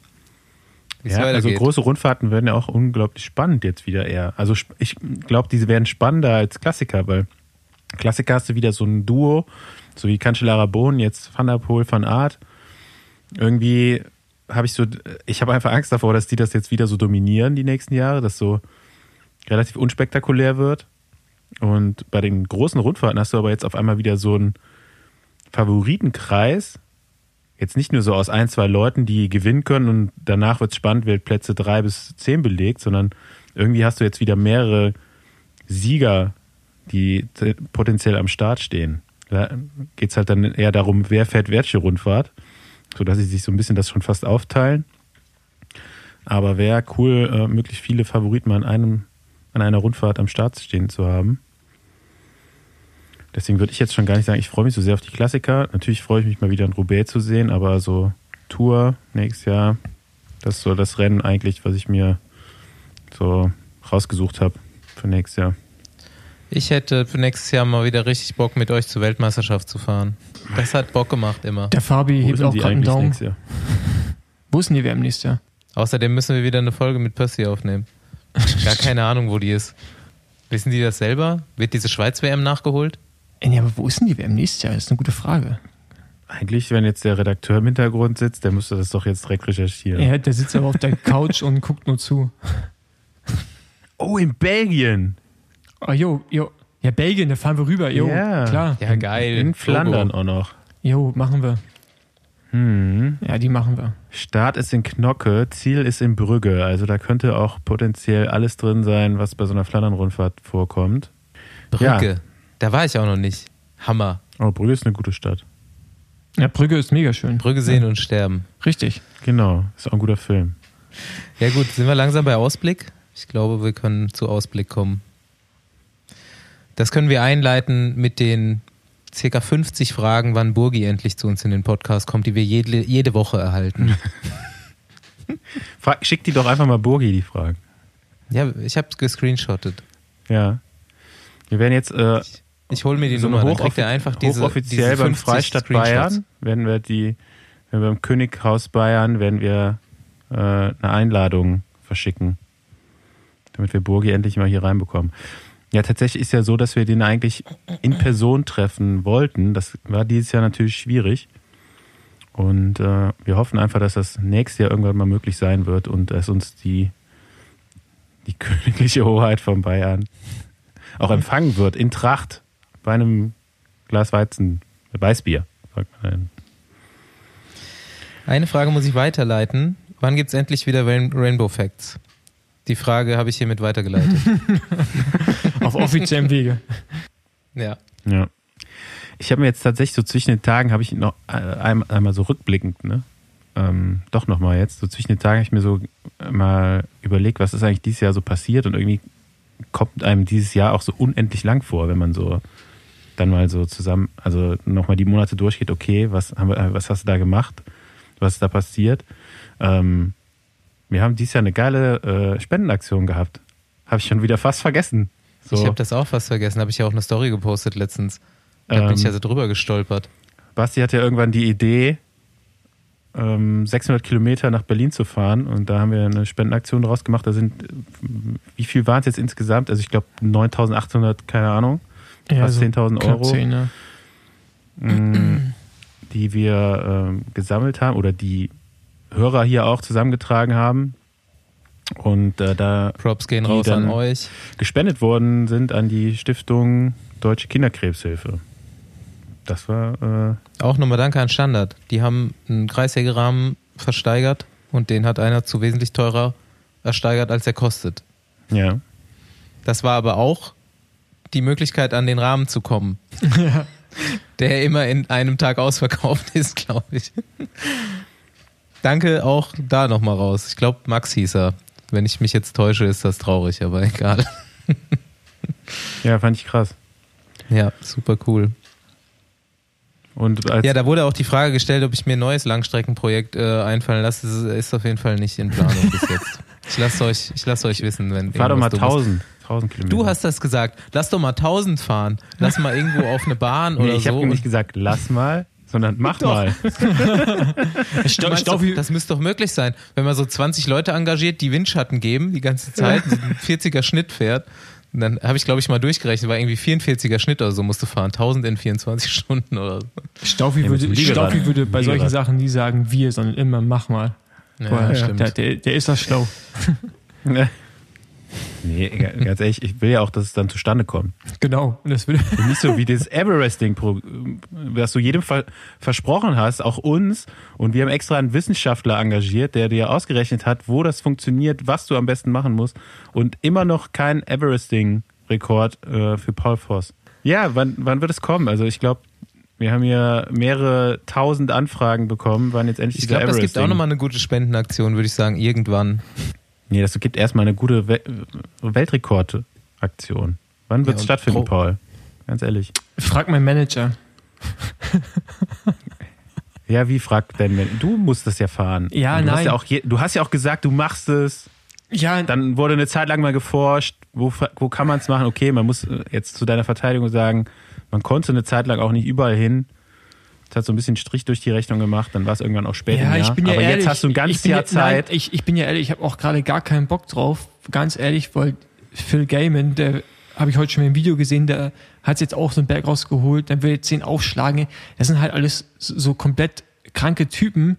Speaker 3: Ja, also große Rundfahrten werden ja auch unglaublich spannend jetzt wieder eher. Also ich glaube, diese werden spannender als Klassiker, weil Klassiker hast du wieder so ein Duo, so wie Cancellara Bohn, jetzt Van der Poel, Van Art. Irgendwie habe ich so, ich habe einfach Angst davor, dass die das jetzt wieder so dominieren die nächsten Jahre, dass so relativ unspektakulär wird. Und bei den großen Rundfahrten hast du aber jetzt auf einmal wieder so einen Favoritenkreis. Jetzt nicht nur so aus ein, zwei Leuten, die gewinnen können und danach wird es spannend, wird Plätze drei bis zehn belegt, sondern irgendwie hast du jetzt wieder mehrere Sieger, die potenziell am Start stehen. Da geht es halt dann eher darum, wer fährt welche Rundfahrt, sodass sie sich so ein bisschen das schon fast aufteilen. Aber wäre cool, äh, möglichst viele Favoriten mal an einem an einer Rundfahrt am Start stehen zu haben. Deswegen würde ich jetzt schon gar nicht sagen, ich freue mich so sehr auf die Klassiker. Natürlich freue ich mich mal wieder in Roubaix zu sehen, aber so Tour nächstes Jahr, das ist so das Rennen eigentlich, was ich mir so rausgesucht habe für nächstes Jahr.
Speaker 1: Ich hätte für nächstes Jahr mal wieder richtig Bock, mit euch zur Weltmeisterschaft zu fahren. Das hat Bock gemacht immer.
Speaker 2: Der Fabi hebt auch gerade einen Daumen. Wo ist denn die WM nächstes Jahr?
Speaker 1: Außerdem müssen wir wieder eine Folge mit Percy aufnehmen. [LAUGHS] Gar keine Ahnung, wo die ist. Wissen die das selber? Wird diese Schweiz-WM nachgeholt?
Speaker 2: Ja, aber wo ist denn die WM nächstes Jahr? Das ist eine gute Frage.
Speaker 3: Eigentlich, wenn jetzt der Redakteur im Hintergrund sitzt, der müsste das doch jetzt direkt recherchieren.
Speaker 2: Ja, der sitzt aber auf der Couch und guckt nur zu. [LAUGHS]
Speaker 3: Oh, in Belgien.
Speaker 2: Oh, jo, jo. Ja, Belgien, da fahren wir rüber. Jo, ja. klar.
Speaker 1: Ja, geil.
Speaker 3: In, in Flandern auch noch.
Speaker 2: Jo, machen wir.
Speaker 3: Hm.
Speaker 2: Ja, die machen wir.
Speaker 3: Start ist in Knocke, Ziel ist in Brügge. Also da könnte auch potenziell alles drin sein, was bei so einer Flandern-Rundfahrt vorkommt.
Speaker 1: Brügge, ja. da war ich auch noch nicht. Hammer.
Speaker 3: Oh, Brügge ist eine gute Stadt.
Speaker 2: Ja, Brügge ist mega schön.
Speaker 1: Brügge sehen ja. und sterben.
Speaker 2: Richtig.
Speaker 3: Genau, ist auch ein guter Film.
Speaker 1: Ja gut, sind wir langsam bei Ausblick? Ich glaube, wir können zu Ausblick kommen. Das können wir einleiten mit den circa 50 Fragen, wann Burgi endlich zu uns in den Podcast kommt, die wir jede, jede Woche erhalten. [LAUGHS]
Speaker 3: Schick die doch einfach mal Burgi die Fragen.
Speaker 1: Ja, ich habe es gescreenshottet.
Speaker 3: Ja. Wir werden jetzt. Äh,
Speaker 1: ich, ich hole mir die so Nummer, dann kriegt er einfach diese.
Speaker 3: Hochoffiziell diese beim Freistaat Bayern werden wir die, wenn wir beim Könighaus Bayern werden wir äh, eine Einladung verschicken, damit wir Burgi endlich mal hier reinbekommen. Ja, tatsächlich ist ja so, dass wir den eigentlich in Person treffen wollten. Das war dieses Jahr natürlich schwierig. Und äh, wir hoffen einfach, dass das nächstes Jahr irgendwann mal möglich sein wird und dass uns die, die [LAUGHS] königliche Hoheit von Bayern auch empfangen wird in Tracht bei einem Glas Weizen, Weißbier, sagt man.
Speaker 1: Eine Frage muss ich weiterleiten. Wann gibt es endlich wieder Rainbow Facts? Die Frage habe ich hiermit weitergeleitet. [LAUGHS]
Speaker 2: Auf offiziellem Wege. [LAUGHS]
Speaker 1: Ja.
Speaker 3: Ja. Ich habe mir jetzt tatsächlich so zwischen den Tagen habe ich noch äh, einmal, einmal so rückblickend, ne? Ähm, doch nochmal jetzt, so zwischen den Tagen habe ich mir so mal überlegt, was ist eigentlich dieses Jahr so passiert und irgendwie kommt einem dieses Jahr auch so unendlich lang vor, wenn man so dann mal so zusammen, also nochmal die Monate durchgeht, okay, was, haben wir, was hast du da gemacht? Was ist da passiert? Ähm, wir haben dieses Jahr eine geile äh, Spendenaktion gehabt. Habe ich schon wieder fast vergessen.
Speaker 1: So. Ich habe das auch fast vergessen. Habe ich ja auch eine Story gepostet letztens. Da ähm, bin ich ja so drüber gestolpert.
Speaker 3: Basti hat ja irgendwann die Idee, 600 ähm, Kilometer nach Berlin zu fahren und da haben wir eine Spendenaktion draus gemacht. Da sind, wie viel waren es jetzt insgesamt? Also ich glaube 9.800, keine Ahnung, ja, fast also 10.000 Euro, 10, ja. Mm, die wir ähm, gesammelt haben oder die Hörer hier auch zusammengetragen haben. Und äh, da
Speaker 1: Props gehen raus an euch.
Speaker 3: Gespendet worden sind an die Stiftung Deutsche Kinderkrebshilfe. Das war. Äh
Speaker 1: Auch nochmal Danke an Standard. Die haben einen Kreissägerahmen versteigert und den hat einer zu wesentlich teurer ersteigert, als er kostet.
Speaker 3: Ja.
Speaker 1: Das war aber auch die Möglichkeit, an den Rahmen zu kommen. Ja. [LAUGHS] Der immer in einem Tag ausverkauft ist, glaube ich. Danke auch da nochmal raus. Ich glaube, Max hieß er. Wenn ich mich jetzt täusche, ist das traurig, aber [LAUGHS] egal.
Speaker 3: Ja, fand ich krass.
Speaker 1: Ja, super cool. Und ja, da wurde auch die Frage gestellt, ob ich mir ein neues Langstreckenprojekt äh, einfallen lasse. Das ist auf jeden Fall nicht in Planung bis jetzt. [LAUGHS] Ich lasse euch, ich lasse euch wissen, wenn.
Speaker 3: Fahr doch mal 1000. 1000 Kilometer.
Speaker 1: Du hast das gesagt. Lass doch mal 1000 fahren. Lass mal irgendwo auf eine Bahn [LAUGHS] nee, oder
Speaker 3: ich
Speaker 1: so.
Speaker 3: Ich habe nicht gesagt, lass mal, sondern [LAUGHS] mach doch. mal. [LAUGHS]
Speaker 1: Stau, Stau, das müsste doch möglich sein, wenn man so 20 Leute engagiert, die Windschatten geben die ganze Zeit, ein 40er Schnitt fährt und dann habe ich, glaube ich, mal durchgerechnet, war irgendwie 44er Schnitt oder so musste fahren, 1000 in 24 [LAUGHS] Stunden oder so.
Speaker 2: Staufi, ja, würde, Staufi würde bei solchen Sachen nie sagen wir, sondern immer mach mal. Ja, Boah, ja, der, der, der, ist das schlau.
Speaker 3: Nee, ganz ehrlich, ich will ja auch, dass es dann zustande kommt.
Speaker 2: Genau.
Speaker 3: Das will nicht so wie das Everesting, was du jedem Fall versprochen hast, auch uns. Und wir haben extra einen Wissenschaftler engagiert, der dir ausgerechnet hat, wo das funktioniert, was du am besten machen musst. Und immer noch kein Everesting-Rekord äh, für Paul Voss. Ja, wann, wann wird es kommen? Also ich glaube, wir haben ja mehrere tausend Anfragen bekommen, wann jetzt endlich
Speaker 1: ich glaub, Everesting. Ich glaube, das gibt auch nochmal eine gute Spendenaktion, würde ich sagen, irgendwann.
Speaker 3: Nee, das gibt erstmal eine gute We Weltrekordaktion. Wann wird es ja, stattfinden, Paul? Ganz ehrlich.
Speaker 2: Frag meinen Manager. [LAUGHS]
Speaker 3: ja, wie fragt denn? Du musst das ja fahren.
Speaker 2: Ja, du
Speaker 3: nein.
Speaker 2: Hast
Speaker 3: ja auch, du hast ja auch gesagt, du machst es. Ja. Dann wurde eine Zeit lang mal geforscht, wo, wo kann man es machen? Okay, man muss äh, jetzt zu deiner Verteidigung sagen, man konnte eine Zeit lang auch nicht überall hin. Das hat so ein bisschen Strich durch die Rechnung gemacht, dann war es irgendwann auch später. Ja,
Speaker 2: ich bin ja
Speaker 3: Aber
Speaker 2: ehrlich,
Speaker 3: jetzt hast du ein ganzes Jahr
Speaker 2: ja,
Speaker 3: Zeit.
Speaker 2: Nein, ich, ich bin ja ehrlich, ich habe auch gerade gar keinen Bock drauf. Ganz ehrlich, weil Phil Gaiman, der habe ich heute schon im Video gesehen, der hat jetzt auch so einen Berg rausgeholt, dann will jetzt den aufschlagen. Das sind halt alles so komplett kranke Typen,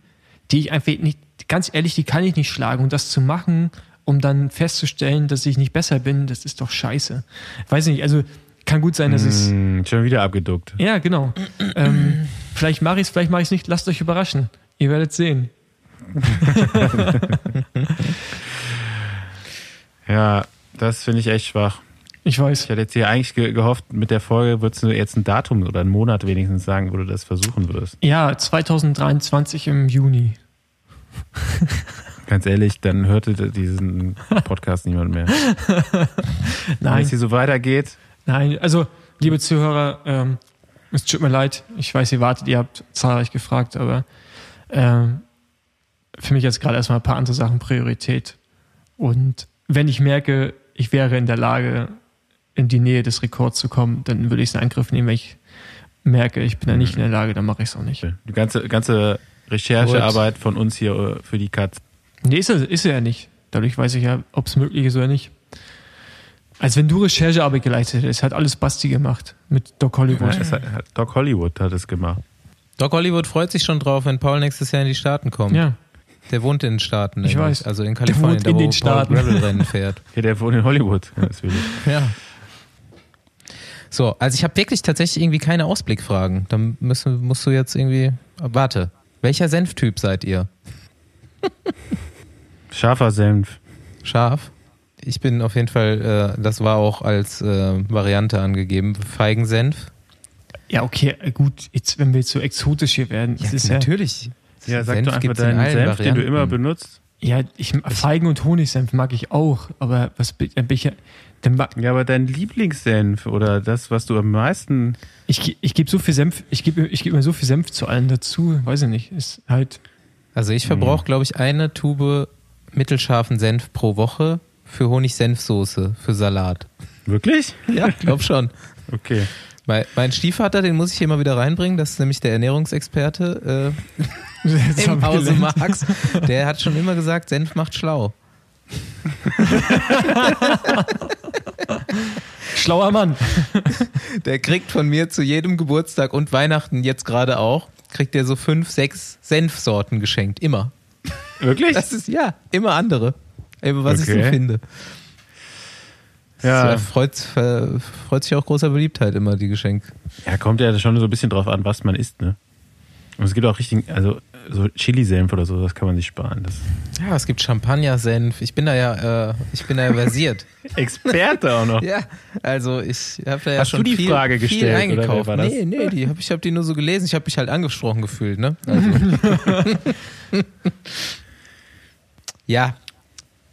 Speaker 2: die ich einfach nicht, ganz ehrlich, die kann ich nicht schlagen. Und das zu machen, um dann festzustellen, dass ich nicht besser bin, das ist doch scheiße. Weiß nicht, also kann gut sein, dass es.
Speaker 3: Mm, schon wieder abgeduckt.
Speaker 2: Ja, genau. ähm, vielleicht mache ich es, vielleicht mache ich es nicht. Lasst euch überraschen. Ihr werdet sehen. [LAUGHS]
Speaker 3: ja, das finde ich echt schwach.
Speaker 2: Ich weiß.
Speaker 3: Ich hätte jetzt hier eigentlich ge gehofft, mit der Folge würdest du jetzt ein Datum oder einen Monat wenigstens sagen, wo du das versuchen würdest.
Speaker 2: Ja, 2023 im Juni.
Speaker 3: Ganz ehrlich, dann hörte diesen Podcast niemand mehr. [LAUGHS] Nein. Wenn es hier so weitergeht,
Speaker 2: Nein, also liebe Zuhörer, ähm, es tut mir leid. Ich weiß, ihr wartet, ihr habt zahlreich gefragt, aber ähm, für mich jetzt gerade erstmal ein paar andere Sachen Priorität. Und wenn ich merke, ich wäre in der Lage, in die Nähe des Rekords zu kommen, dann würde ich es in Angriff nehmen. Wenn ich merke, ich bin da nicht in der Lage, dann mache ich es auch nicht.
Speaker 3: Die ganze, ganze Recherchearbeit von uns hier äh, für die Katz.
Speaker 2: Nee, ist er, ist er ja nicht. Dadurch weiß ich ja, ob es möglich ist oder nicht. Als wenn du Recherchearbeit geleistet hättest, hat alles Basti gemacht mit Doc Hollywood.
Speaker 3: Ja, hat, Doc Hollywood hat es gemacht.
Speaker 1: Doc Hollywood freut sich schon drauf, wenn Paul nächstes Jahr in die Staaten kommt.
Speaker 2: Ja.
Speaker 1: Der wohnt in den Staaten.
Speaker 2: Ich weiß.
Speaker 1: Also in Kalifornien,
Speaker 2: der wohnt in den Staaten.
Speaker 1: Gravel-Rennen fährt. [LAUGHS]
Speaker 3: ja, der wohnt in Hollywood.
Speaker 1: Ja, ja. So, also ich habe wirklich tatsächlich irgendwie keine Ausblickfragen. Dann müssen, musst du jetzt irgendwie. Warte, welcher Senftyp seid ihr?
Speaker 3: Scharfer Senf.
Speaker 1: Scharf? Ich bin auf jeden Fall, äh, das war auch als äh, Variante angegeben, Feigensenf.
Speaker 2: Ja, okay, äh, gut, jetzt, wenn wir jetzt so exotisch hier werden.
Speaker 1: Ja, ist natürlich.
Speaker 3: Ja, sag Senf doch einfach deinen Senf, Varianten. den du immer benutzt.
Speaker 2: Ja, ich, Feigen- und Honigsenf mag ich auch, aber was bin ich, ja,
Speaker 3: ja, aber dein Lieblingssenf oder das, was du am meisten.
Speaker 2: Ich, ich gebe so viel Senf, ich gebe ich geb mir so viel Senf zu allen dazu, weiß ich nicht, ist halt.
Speaker 1: Also ich verbrauche, mhm. glaube ich, eine Tube mittelscharfen Senf pro Woche für Honig-Senf-Soße, für Salat.
Speaker 3: Wirklich?
Speaker 1: Ja, glaub schon.
Speaker 3: Okay.
Speaker 1: Mein, mein Stiefvater, den muss ich hier mal wieder reinbringen, das ist nämlich der Ernährungsexperte äh, [LAUGHS] im Hause Marx. Der hat schon immer gesagt, Senf macht schlau. [LAUGHS]
Speaker 2: Schlauer Mann.
Speaker 1: Der kriegt von mir zu jedem Geburtstag und Weihnachten jetzt gerade auch, kriegt er so fünf, sechs Senfsorten geschenkt. Immer.
Speaker 3: Wirklich?
Speaker 1: Das ist ja immer andere. Immer was okay. ich so finde.
Speaker 3: Ja.
Speaker 1: Freut, freut sich auch großer Beliebtheit immer, die Geschenke.
Speaker 3: Ja, kommt ja schon so ein bisschen drauf an, was man isst, ne? Und es gibt auch richtig, also so Chili-Senf oder so, das kann man sich sparen. Das
Speaker 1: ja, es gibt Champagner-Senf. Ich bin da ja, äh, ich bin da ja versiert. [LAUGHS]
Speaker 3: Experte auch noch. [LAUGHS]
Speaker 1: ja, also ich habe da ja
Speaker 3: Hast
Speaker 1: schon
Speaker 3: du die
Speaker 1: viel,
Speaker 3: Frage
Speaker 1: viel
Speaker 3: gestellt,
Speaker 1: eingekauft.
Speaker 3: Oder
Speaker 1: nee, nee, die hab, ich habe die nur so gelesen. Ich habe mich halt angesprochen gefühlt, ne? Also. [LAUGHS] ja,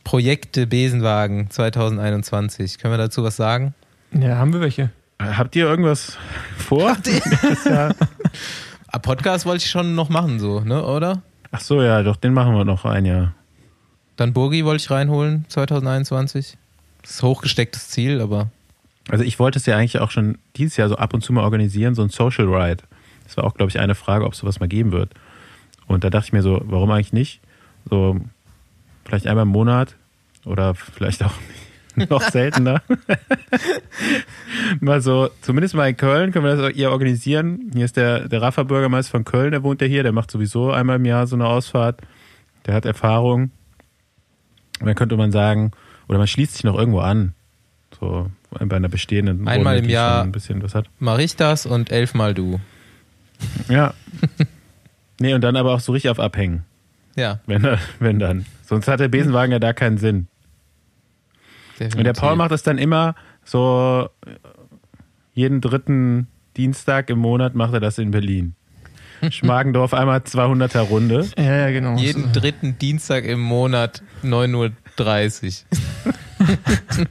Speaker 1: Projekte Besenwagen 2021. Können wir dazu was sagen?
Speaker 2: Ja, haben wir welche.
Speaker 3: Habt ihr irgendwas vor? Habt ihr? [LAUGHS]
Speaker 1: Ah, Podcast wollte ich schon noch machen, so, ne, oder?
Speaker 3: Ach so, ja, doch, den machen wir noch ein Jahr.
Speaker 1: Dann Burgi wollte ich reinholen 2021. Das ist hochgestecktes Ziel, aber.
Speaker 3: Also ich wollte es ja eigentlich auch schon dieses Jahr so ab und zu mal organisieren, so ein Social Ride. Das war auch, glaube ich, eine Frage, ob es sowas mal geben wird. Und da dachte ich mir so, warum eigentlich nicht? So vielleicht einmal im Monat oder vielleicht auch [LAUGHS] noch seltener. mal so, zumindest mal in Köln können wir das hier organisieren. Hier ist der, der Rafa Bürgermeister von Köln, der wohnt ja hier, der macht sowieso einmal im Jahr so eine Ausfahrt. Der hat Erfahrung. Und dann könnte man sagen, oder man schließt sich noch irgendwo an. So bei einer bestehenden
Speaker 1: Einmal Runde, im Jahr
Speaker 3: ein bisschen was hat.
Speaker 1: Mach ich das und elfmal du.
Speaker 3: Ja. [LAUGHS] nee, und dann aber auch so richtig auf abhängen.
Speaker 1: Ja.
Speaker 3: Wenn, wenn dann. Sonst hat der Besenwagen ja da keinen Sinn. Definitiv. Und der Paul macht das dann immer so jeden dritten Dienstag im Monat macht er das in Berlin. Schmargendorf einmal 200er Runde.
Speaker 2: Ja, ja, genau.
Speaker 1: Jeden dritten Dienstag im Monat 9.30
Speaker 3: Uhr.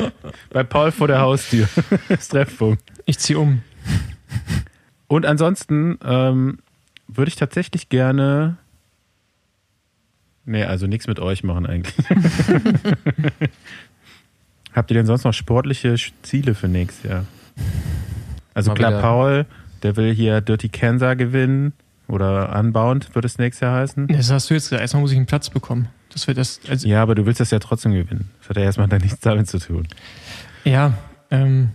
Speaker 3: [LAUGHS] Bei Paul vor der Haustür. [LAUGHS] Das Treffpunkt.
Speaker 2: Ich ziehe um.
Speaker 3: Und ansonsten ähm, würde ich tatsächlich gerne. Nee, also nichts mit euch machen eigentlich. [LAUGHS] Habt ihr denn sonst noch sportliche Ziele für nächstes Jahr? Also Mal klar, wieder. Paul, der will hier Dirty Kansas gewinnen oder Unbound wird es nächstes Jahr heißen.
Speaker 2: Das hast du jetzt gesagt. Erstmal muss ich einen Platz bekommen. Das wird das,
Speaker 3: also ja, aber du willst das ja trotzdem gewinnen. Das hat ja erstmal dann nichts damit zu tun.
Speaker 2: Ja, ähm,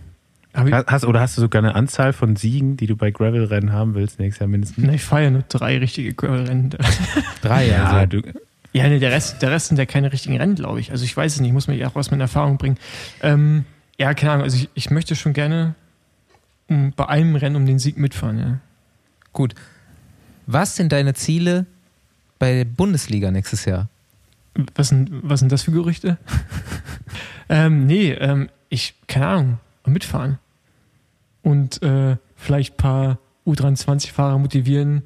Speaker 3: hast, oder hast du sogar eine Anzahl von Siegen, die du bei Gravel-Rennen haben willst, nächstes Jahr mindestens?
Speaker 2: Ne, ich fahre ja nur drei richtige Gravel-Rennen.
Speaker 1: drei, [LAUGHS] ja. Also. Du,
Speaker 2: ja, nee, der Rest, der Rest sind ja keine richtigen Rennen, glaube ich. Also ich weiß es nicht, ich muss mir auch was mit Erfahrung bringen. Ähm, ja, keine Ahnung, also ich, ich möchte schon gerne um, bei einem Rennen um den Sieg mitfahren, ja.
Speaker 1: Gut. Was sind deine Ziele bei der Bundesliga nächstes Jahr?
Speaker 2: Was sind, was sind das für Gerüchte? [LAUGHS] ähm, nee, ähm, ich, keine Ahnung, mitfahren. Und äh, vielleicht ein paar U23-Fahrer motivieren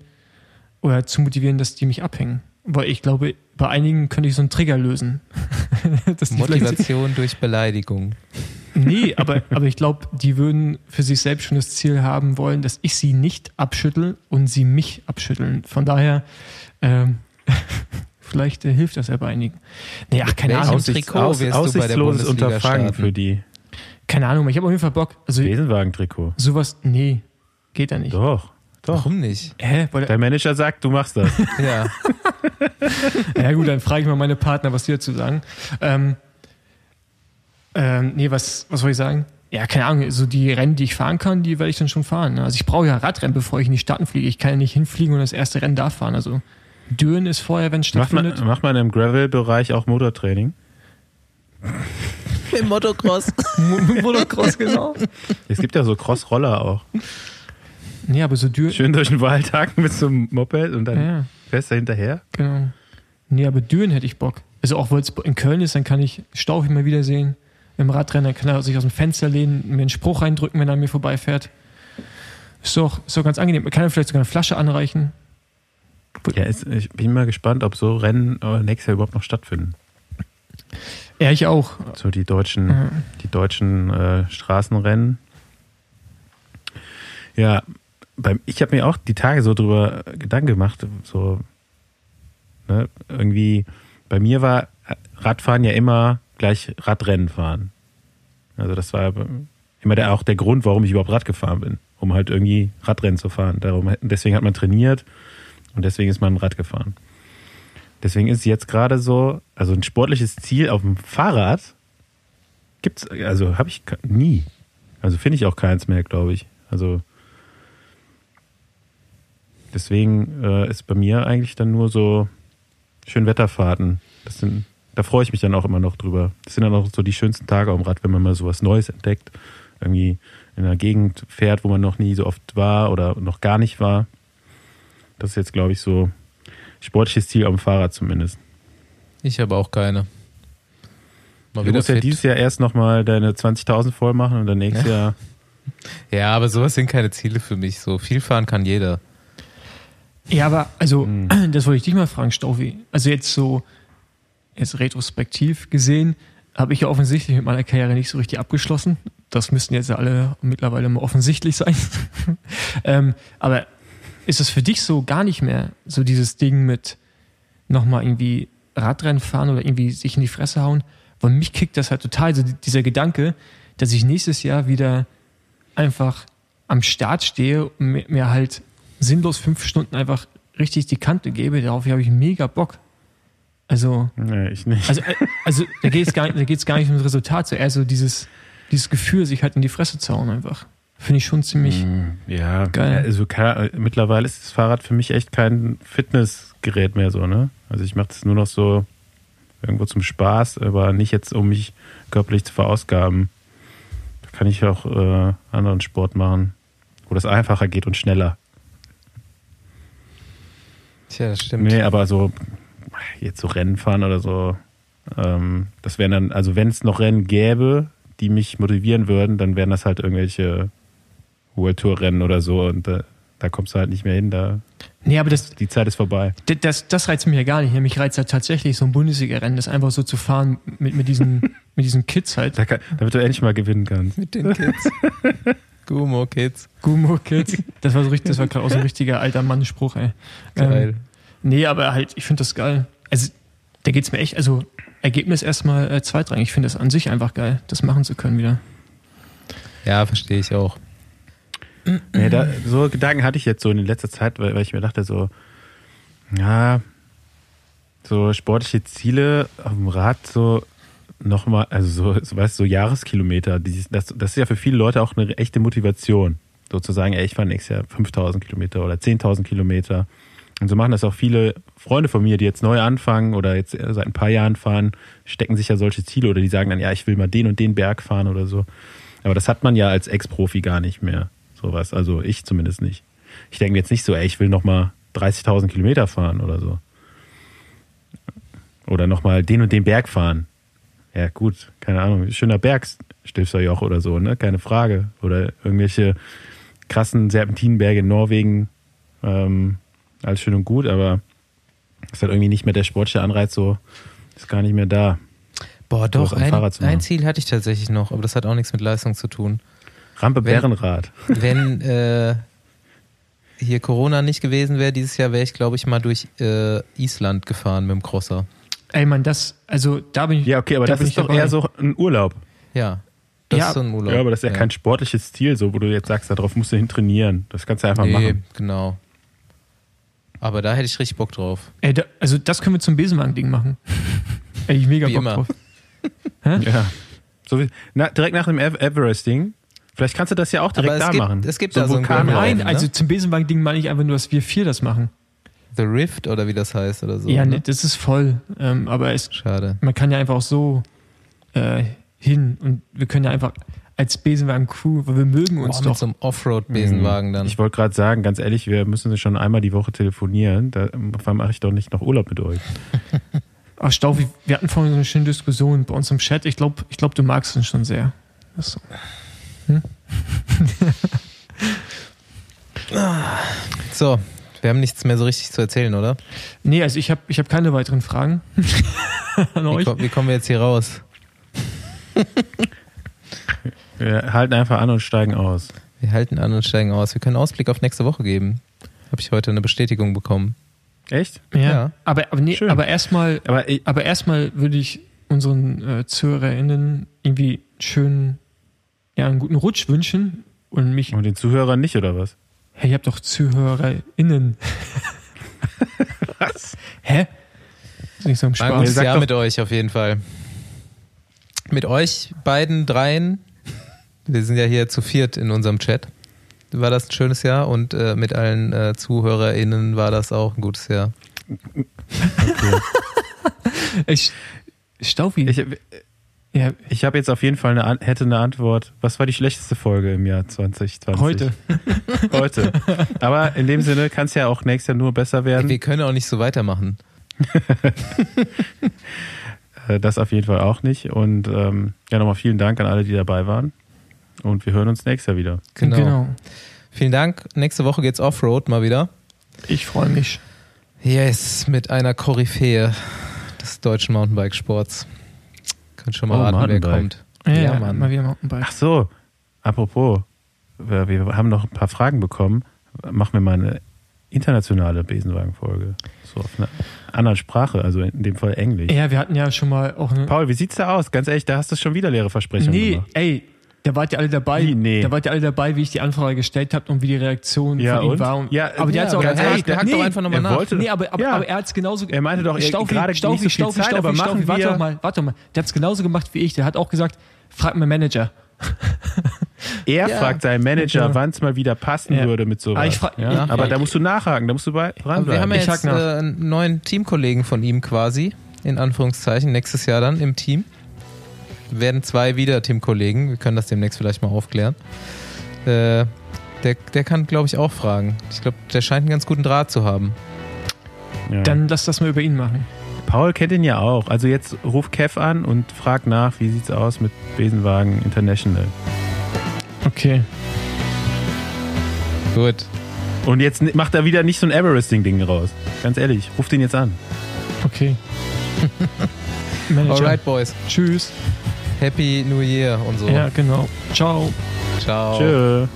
Speaker 2: oder zu motivieren, dass die mich abhängen. Weil ich glaube, bei einigen könnte ich so einen Trigger lösen. [LAUGHS]
Speaker 1: Motivation durch Beleidigung.
Speaker 2: Nee, aber, aber ich glaube, die würden für sich selbst schon das Ziel haben wollen, dass ich sie nicht abschüttel und sie mich abschütteln. Von daher, ähm, [LAUGHS] vielleicht äh, hilft das ja bei einigen.
Speaker 1: Nee, ach, keine Ahnung.
Speaker 3: Trikot aus, wirst aussichtsloses du bei der Unterfangen für die.
Speaker 2: Keine Ahnung, ich habe auf jeden Fall Bock.
Speaker 3: Also, Besenwagen-Trikot.
Speaker 2: Sowas, nee, geht ja nicht.
Speaker 3: Doch. Doch.
Speaker 1: Warum nicht?
Speaker 2: Hä?
Speaker 3: Der Manager sagt, du machst das. [LAUGHS]
Speaker 1: ja. [LAUGHS]
Speaker 2: ja gut, dann frage ich mal meine Partner, was die dazu sagen. Ähm, ähm, nee, was, was soll ich sagen? Ja, keine Ahnung, so die Rennen, die ich fahren kann, die werde ich dann schon fahren. Ne? Also ich brauche ja Radrennen, bevor ich in die Staaten fliege. Ich kann ja nicht hinfliegen und das erste Rennen da fahren. Also Düren ist vorher, wenn es stattfindet.
Speaker 3: Macht man, macht man im Gravel-Bereich auch Motortraining?
Speaker 1: Im Motocross. [LAUGHS]
Speaker 2: Motocross, genau.
Speaker 3: Es gibt ja so Cross-Roller auch.
Speaker 2: Nee, aber so Düren.
Speaker 3: Schön durch den Wald haken mit so einem Moped und dann ja. fährst du hinterher.
Speaker 2: Genau. Nee, aber Düren hätte ich Bock. Also auch weil es in Köln ist, dann kann ich Stauch immer wieder sehen. Im Radrennen kann er sich aus dem Fenster lehnen, mir einen Spruch reindrücken, wenn er an mir vorbeifährt. Ist doch, ist doch ganz angenehm. Man kann er vielleicht sogar eine Flasche anreichen.
Speaker 3: Ja, ist, ich bin mal gespannt, ob so Rennen nächstes Jahr überhaupt noch stattfinden.
Speaker 2: Ja, ich auch.
Speaker 3: So die deutschen, mhm. die deutschen äh, Straßenrennen. Ja, beim, ich habe mir auch die Tage so drüber Gedanken gemacht, so ne, irgendwie bei mir war Radfahren ja immer gleich Radrennen fahren. Also das war immer der, auch der Grund, warum ich überhaupt Rad gefahren bin, um halt irgendwie Radrennen zu fahren. Darum, deswegen hat man trainiert und deswegen ist man Rad gefahren. Deswegen ist jetzt gerade so, also ein sportliches Ziel auf dem Fahrrad gibt's, also habe ich nie. Also finde ich auch keins mehr, glaube ich. Also deswegen äh, ist bei mir eigentlich dann nur so Schönwetterfahrten. Das sind, da freue ich mich dann auch immer noch drüber. Das sind dann auch so die schönsten Tage am Rad, wenn man mal sowas Neues entdeckt. Irgendwie in einer Gegend fährt, wo man noch nie so oft war oder noch gar nicht war. Das ist jetzt, glaube ich, so sportliches Ziel am Fahrrad zumindest.
Speaker 1: Ich habe auch keine.
Speaker 3: Mal du musst ja dieses Jahr erst nochmal deine 20.000 voll machen und dann nächstes ja. Jahr. [LAUGHS]
Speaker 1: Ja, aber sowas sind keine Ziele für mich. So viel fahren kann jeder.
Speaker 2: Ja, aber also, hm. [CLEARS THROAT] das wollte ich dich mal fragen, Staufi. Also jetzt so, jetzt retrospektiv gesehen, habe ich ja offensichtlich mit meiner Karriere nicht so richtig abgeschlossen. Das müssten jetzt alle mittlerweile mal offensichtlich sein. [LAUGHS] ähm, aber ist es für dich so gar nicht mehr so dieses Ding mit nochmal irgendwie Radrennen fahren oder irgendwie sich in die Fresse hauen? Weil mich kickt das halt total, so dieser Gedanke, dass ich nächstes Jahr wieder einfach am Start stehe und mir halt sinnlos fünf Stunden einfach richtig die Kante gebe. Darauf habe ich mega Bock. Also,
Speaker 3: nee, ich nicht.
Speaker 2: Also, äh, also da geht es gar, gar nicht um das Resultat, so eher so dieses, dieses Gefühl, sich halt in die Fresse zu hauen einfach. Finde ich schon ziemlich mm,
Speaker 3: ja, geil. Also kann, mittlerweile ist das Fahrrad für mich echt kein Fitnessgerät mehr so, ne? Also ich mache das nur noch so irgendwo zum Spaß, aber nicht jetzt, um mich körperlich zu verausgaben. Da kann ich auch äh, anderen Sport machen, wo das einfacher geht und schneller.
Speaker 1: Tja, das stimmt.
Speaker 3: Nee, aber so jetzt so Rennen fahren oder so, ähm, das wären dann, also wenn es noch Rennen gäbe, die mich motivieren würden, dann wären das halt irgendwelche World Tour Rennen oder so und da, da kommst du halt nicht mehr hin. Da,
Speaker 2: nee, aber das,
Speaker 3: die Zeit ist vorbei.
Speaker 2: Das, das reizt mich ja gar nicht. Mich reizt halt tatsächlich so ein Bundesliga-Rennen, das einfach so zu fahren mit, mit, diesen, [LAUGHS] mit diesen Kids halt.
Speaker 3: Da kann, damit du endlich mal gewinnen kannst.
Speaker 1: Mit den Kids. [LAUGHS] Gumo Kids.
Speaker 2: Gumo Kids. [LAUGHS] Das war so richtig, das war gerade auch so ein richtiger alter Mann-Spruch, ey.
Speaker 1: Geil.
Speaker 2: Ähm, nee, aber halt, ich finde das geil. Also, da geht's mir echt, also Ergebnis erstmal äh, zweitrangig. Ich finde das an sich einfach geil, das machen zu können wieder.
Speaker 1: Ja, verstehe ich auch.
Speaker 3: Nee, da, so Gedanken hatte ich jetzt so in letzter Zeit, weil, weil ich mir dachte, so, ja, so sportliche Ziele auf dem Rad, so nochmal, also so, so, weißt du, so Jahreskilometer, die, das, das ist ja für viele Leute auch eine echte Motivation, sozusagen, ey, ich fahre nächstes Jahr 5000 Kilometer oder 10.000 Kilometer. Und so machen das auch viele Freunde von mir, die jetzt neu anfangen oder jetzt seit ein paar Jahren fahren, stecken sich ja solche Ziele oder die sagen dann, ja, ich will mal den und den Berg fahren oder so. Aber das hat man ja als Ex-Profi gar nicht mehr. Sowas. Also ich zumindest nicht. Ich denke jetzt nicht so, ey, ich will nochmal 30.000 Kilometer fahren oder so. Oder nochmal den und den Berg fahren. Ja, gut, keine Ahnung. Schöner Berg, Stilfserjoch oder so, ne? Keine Frage. Oder irgendwelche krassen Serpentinenberge in Norwegen. Ähm, alles schön und gut, aber ist halt irgendwie nicht mehr der sportliche Anreiz so, ist gar nicht mehr da.
Speaker 1: Boah, doch, ein, ein, Ziel hatte ich tatsächlich noch, aber das hat auch nichts mit Leistung zu tun.
Speaker 3: Rampe Bärenrad. [LAUGHS]
Speaker 1: Wenn [LAUGHS] äh, hier Corona nicht gewesen wäre, dieses Jahr wäre ich, glaube ich, mal durch äh, Island gefahren mit dem Crosser.
Speaker 2: Ey, man, das, also da bin ich.
Speaker 3: Ja, okay, aber da das ist doch dabei. eher so ein Urlaub.
Speaker 1: Ja. Das ja, ist so ein Urlaub.
Speaker 3: Ja, aber das ist ja, ja, kein sportliches Ziel, so wo du jetzt sagst, darauf musst du hin trainieren. Das kannst du einfach nee, machen.
Speaker 1: genau. Aber da hätte ich richtig Bock drauf.
Speaker 2: Ey, da, also das können wir zum Besenwagen-Ding machen. [LAUGHS] Ey, ich mega Wie Bock immer. drauf. [LAUGHS]
Speaker 3: ja. So wie, na, direkt nach dem Everest-Ding. Vielleicht kannst du das ja auch direkt da
Speaker 1: gibt,
Speaker 3: machen.
Speaker 1: Es gibt so da so
Speaker 2: einen Nein, ne? also zum Besenwagen-Ding meine ich einfach nur, dass wir vier das machen.
Speaker 1: The Rift oder wie das heißt oder so.
Speaker 2: Ja, ne? das ist voll. Ähm, aber es,
Speaker 1: Schade.
Speaker 2: man kann ja einfach auch so äh, hin und wir können ja einfach als Besenwagen-Crew, weil wir mögen uns oh, doch. Mit
Speaker 1: so einem Offroad-Besenwagen dann.
Speaker 3: Ich wollte gerade sagen, ganz ehrlich, wir müssen schon einmal die Woche telefonieren. Da mache ich doch nicht noch Urlaub mit euch. [LAUGHS]
Speaker 2: Ach, Staufi, wir hatten vorhin so eine schöne Diskussion bei uns im Chat. Ich glaube, ich glaub, du magst ihn schon sehr. So. Hm? [LAUGHS]
Speaker 1: so, wir haben nichts mehr so richtig zu erzählen, oder?
Speaker 2: Nee, also ich habe ich hab keine weiteren Fragen [LAUGHS]
Speaker 1: an euch. Wie, wie kommen wir jetzt hier raus? [LAUGHS]
Speaker 3: Wir halten einfach an und steigen aus.
Speaker 1: Wir halten an und steigen aus. Wir können Ausblick auf nächste Woche geben. Habe ich heute eine Bestätigung bekommen.
Speaker 3: Echt?
Speaker 2: Ja. ja. Aber, aber, nee, aber erstmal aber, aber erstmal würde ich unseren äh, ZuhörerInnen irgendwie schön, ja, einen guten Rutsch wünschen und mich.
Speaker 3: Und den Zuhörern nicht, oder was?
Speaker 2: Hey, ihr habt doch ZuhörerInnen.
Speaker 3: was?
Speaker 2: Hä? Das ist nicht so ein
Speaker 1: Spaß. Ein gutes Jahr mit euch auf jeden Fall. Mit euch beiden dreien. Wir sind ja hier zu viert in unserem Chat. War das ein schönes Jahr und äh, mit allen äh, ZuhörerInnen war das auch ein gutes Jahr.
Speaker 2: Okay. ich, Staufi.
Speaker 3: Ich, ja. ich habe jetzt auf jeden Fall eine, hätte eine Antwort. Was war die schlechteste Folge im Jahr 2020?
Speaker 2: Heute. [LAUGHS]
Speaker 3: Heute. Aber in dem Sinne kann es ja auch nächstes Jahr nur besser werden.
Speaker 1: Wir können auch nicht so weitermachen. [LAUGHS]
Speaker 3: Äh, das auf jeden Fall auch nicht. Und ähm, ja, nochmal vielen Dank an alle, die dabei waren. Und wir hören uns nächstes Jahr wieder.
Speaker 1: Genau. genau. Vielen Dank. Nächste Woche geht's Offroad mal wieder.
Speaker 2: Ich freue mich.
Speaker 1: Yes, mit einer Koryphäe des deutschen Mountainbike-Sports. Könnt schon mal oh, raten, wer kommt.
Speaker 2: Ja, ja Mann. mal wieder Mountainbike.
Speaker 3: Ach so, apropos, wir, wir haben noch ein paar Fragen bekommen. Machen wir mal eine internationale Besenwagen-Folge. So auf einer anderen Sprache, also in dem Fall Englisch.
Speaker 2: Ja, wir hatten ja schon mal auch eine.
Speaker 3: Paul, wie sieht's da aus? Ganz ehrlich, da hast du schon wieder leere Versprechungen
Speaker 2: nee,
Speaker 3: gemacht.
Speaker 2: ey, da wart ihr alle dabei. Wie, nee. Da wart ihr alle dabei, wie ich die Anfrage gestellt habe und wie die Reaktion
Speaker 3: ja,
Speaker 2: von
Speaker 3: ihm
Speaker 2: war. Und,
Speaker 3: ja,
Speaker 2: aber
Speaker 3: der
Speaker 2: ja, hat auch
Speaker 1: ja, hey, der hakt nee, doch einfach nochmal nach.
Speaker 2: Wollte, nee, aber, aber, ja. aber er hat es genauso
Speaker 3: Er meinte doch, Staufi, gerade Staufi, nicht so Staufi, Zeit, Staufi, aber machen Staufi,
Speaker 2: warte doch mal, warte mal. Der hat es genauso gemacht wie ich. Der hat auch gesagt, frag meinen Manager. [LAUGHS]
Speaker 3: Er ja. fragt seinen Manager, ja. wann es mal wieder passen ja. würde mit sowas. Aber, frag, ja? aber da musst du nachhaken, da musst du bei dran
Speaker 1: Wir haben ja jetzt äh, einen neuen Teamkollegen von ihm quasi, in Anführungszeichen, nächstes Jahr dann im Team. Werden zwei wieder Teamkollegen, wir können das demnächst vielleicht mal aufklären. Äh, der, der kann, glaube ich, auch fragen. Ich glaube, der scheint einen ganz guten Draht zu haben.
Speaker 2: Dann lass das mal über ihn machen.
Speaker 3: Paul kennt ihn ja auch. Also jetzt ruf Kev an und frag nach, wie sieht's aus mit Besenwagen International.
Speaker 2: Okay.
Speaker 3: Gut. Und jetzt macht er wieder nicht so ein Everesting-Ding raus. Ganz ehrlich, ruf den jetzt an.
Speaker 2: Okay. [LAUGHS]
Speaker 1: Alright, Boys.
Speaker 2: Tschüss.
Speaker 1: Happy New Year und so.
Speaker 2: Ja, genau. Ciao.
Speaker 1: Ciao.
Speaker 3: Tschö.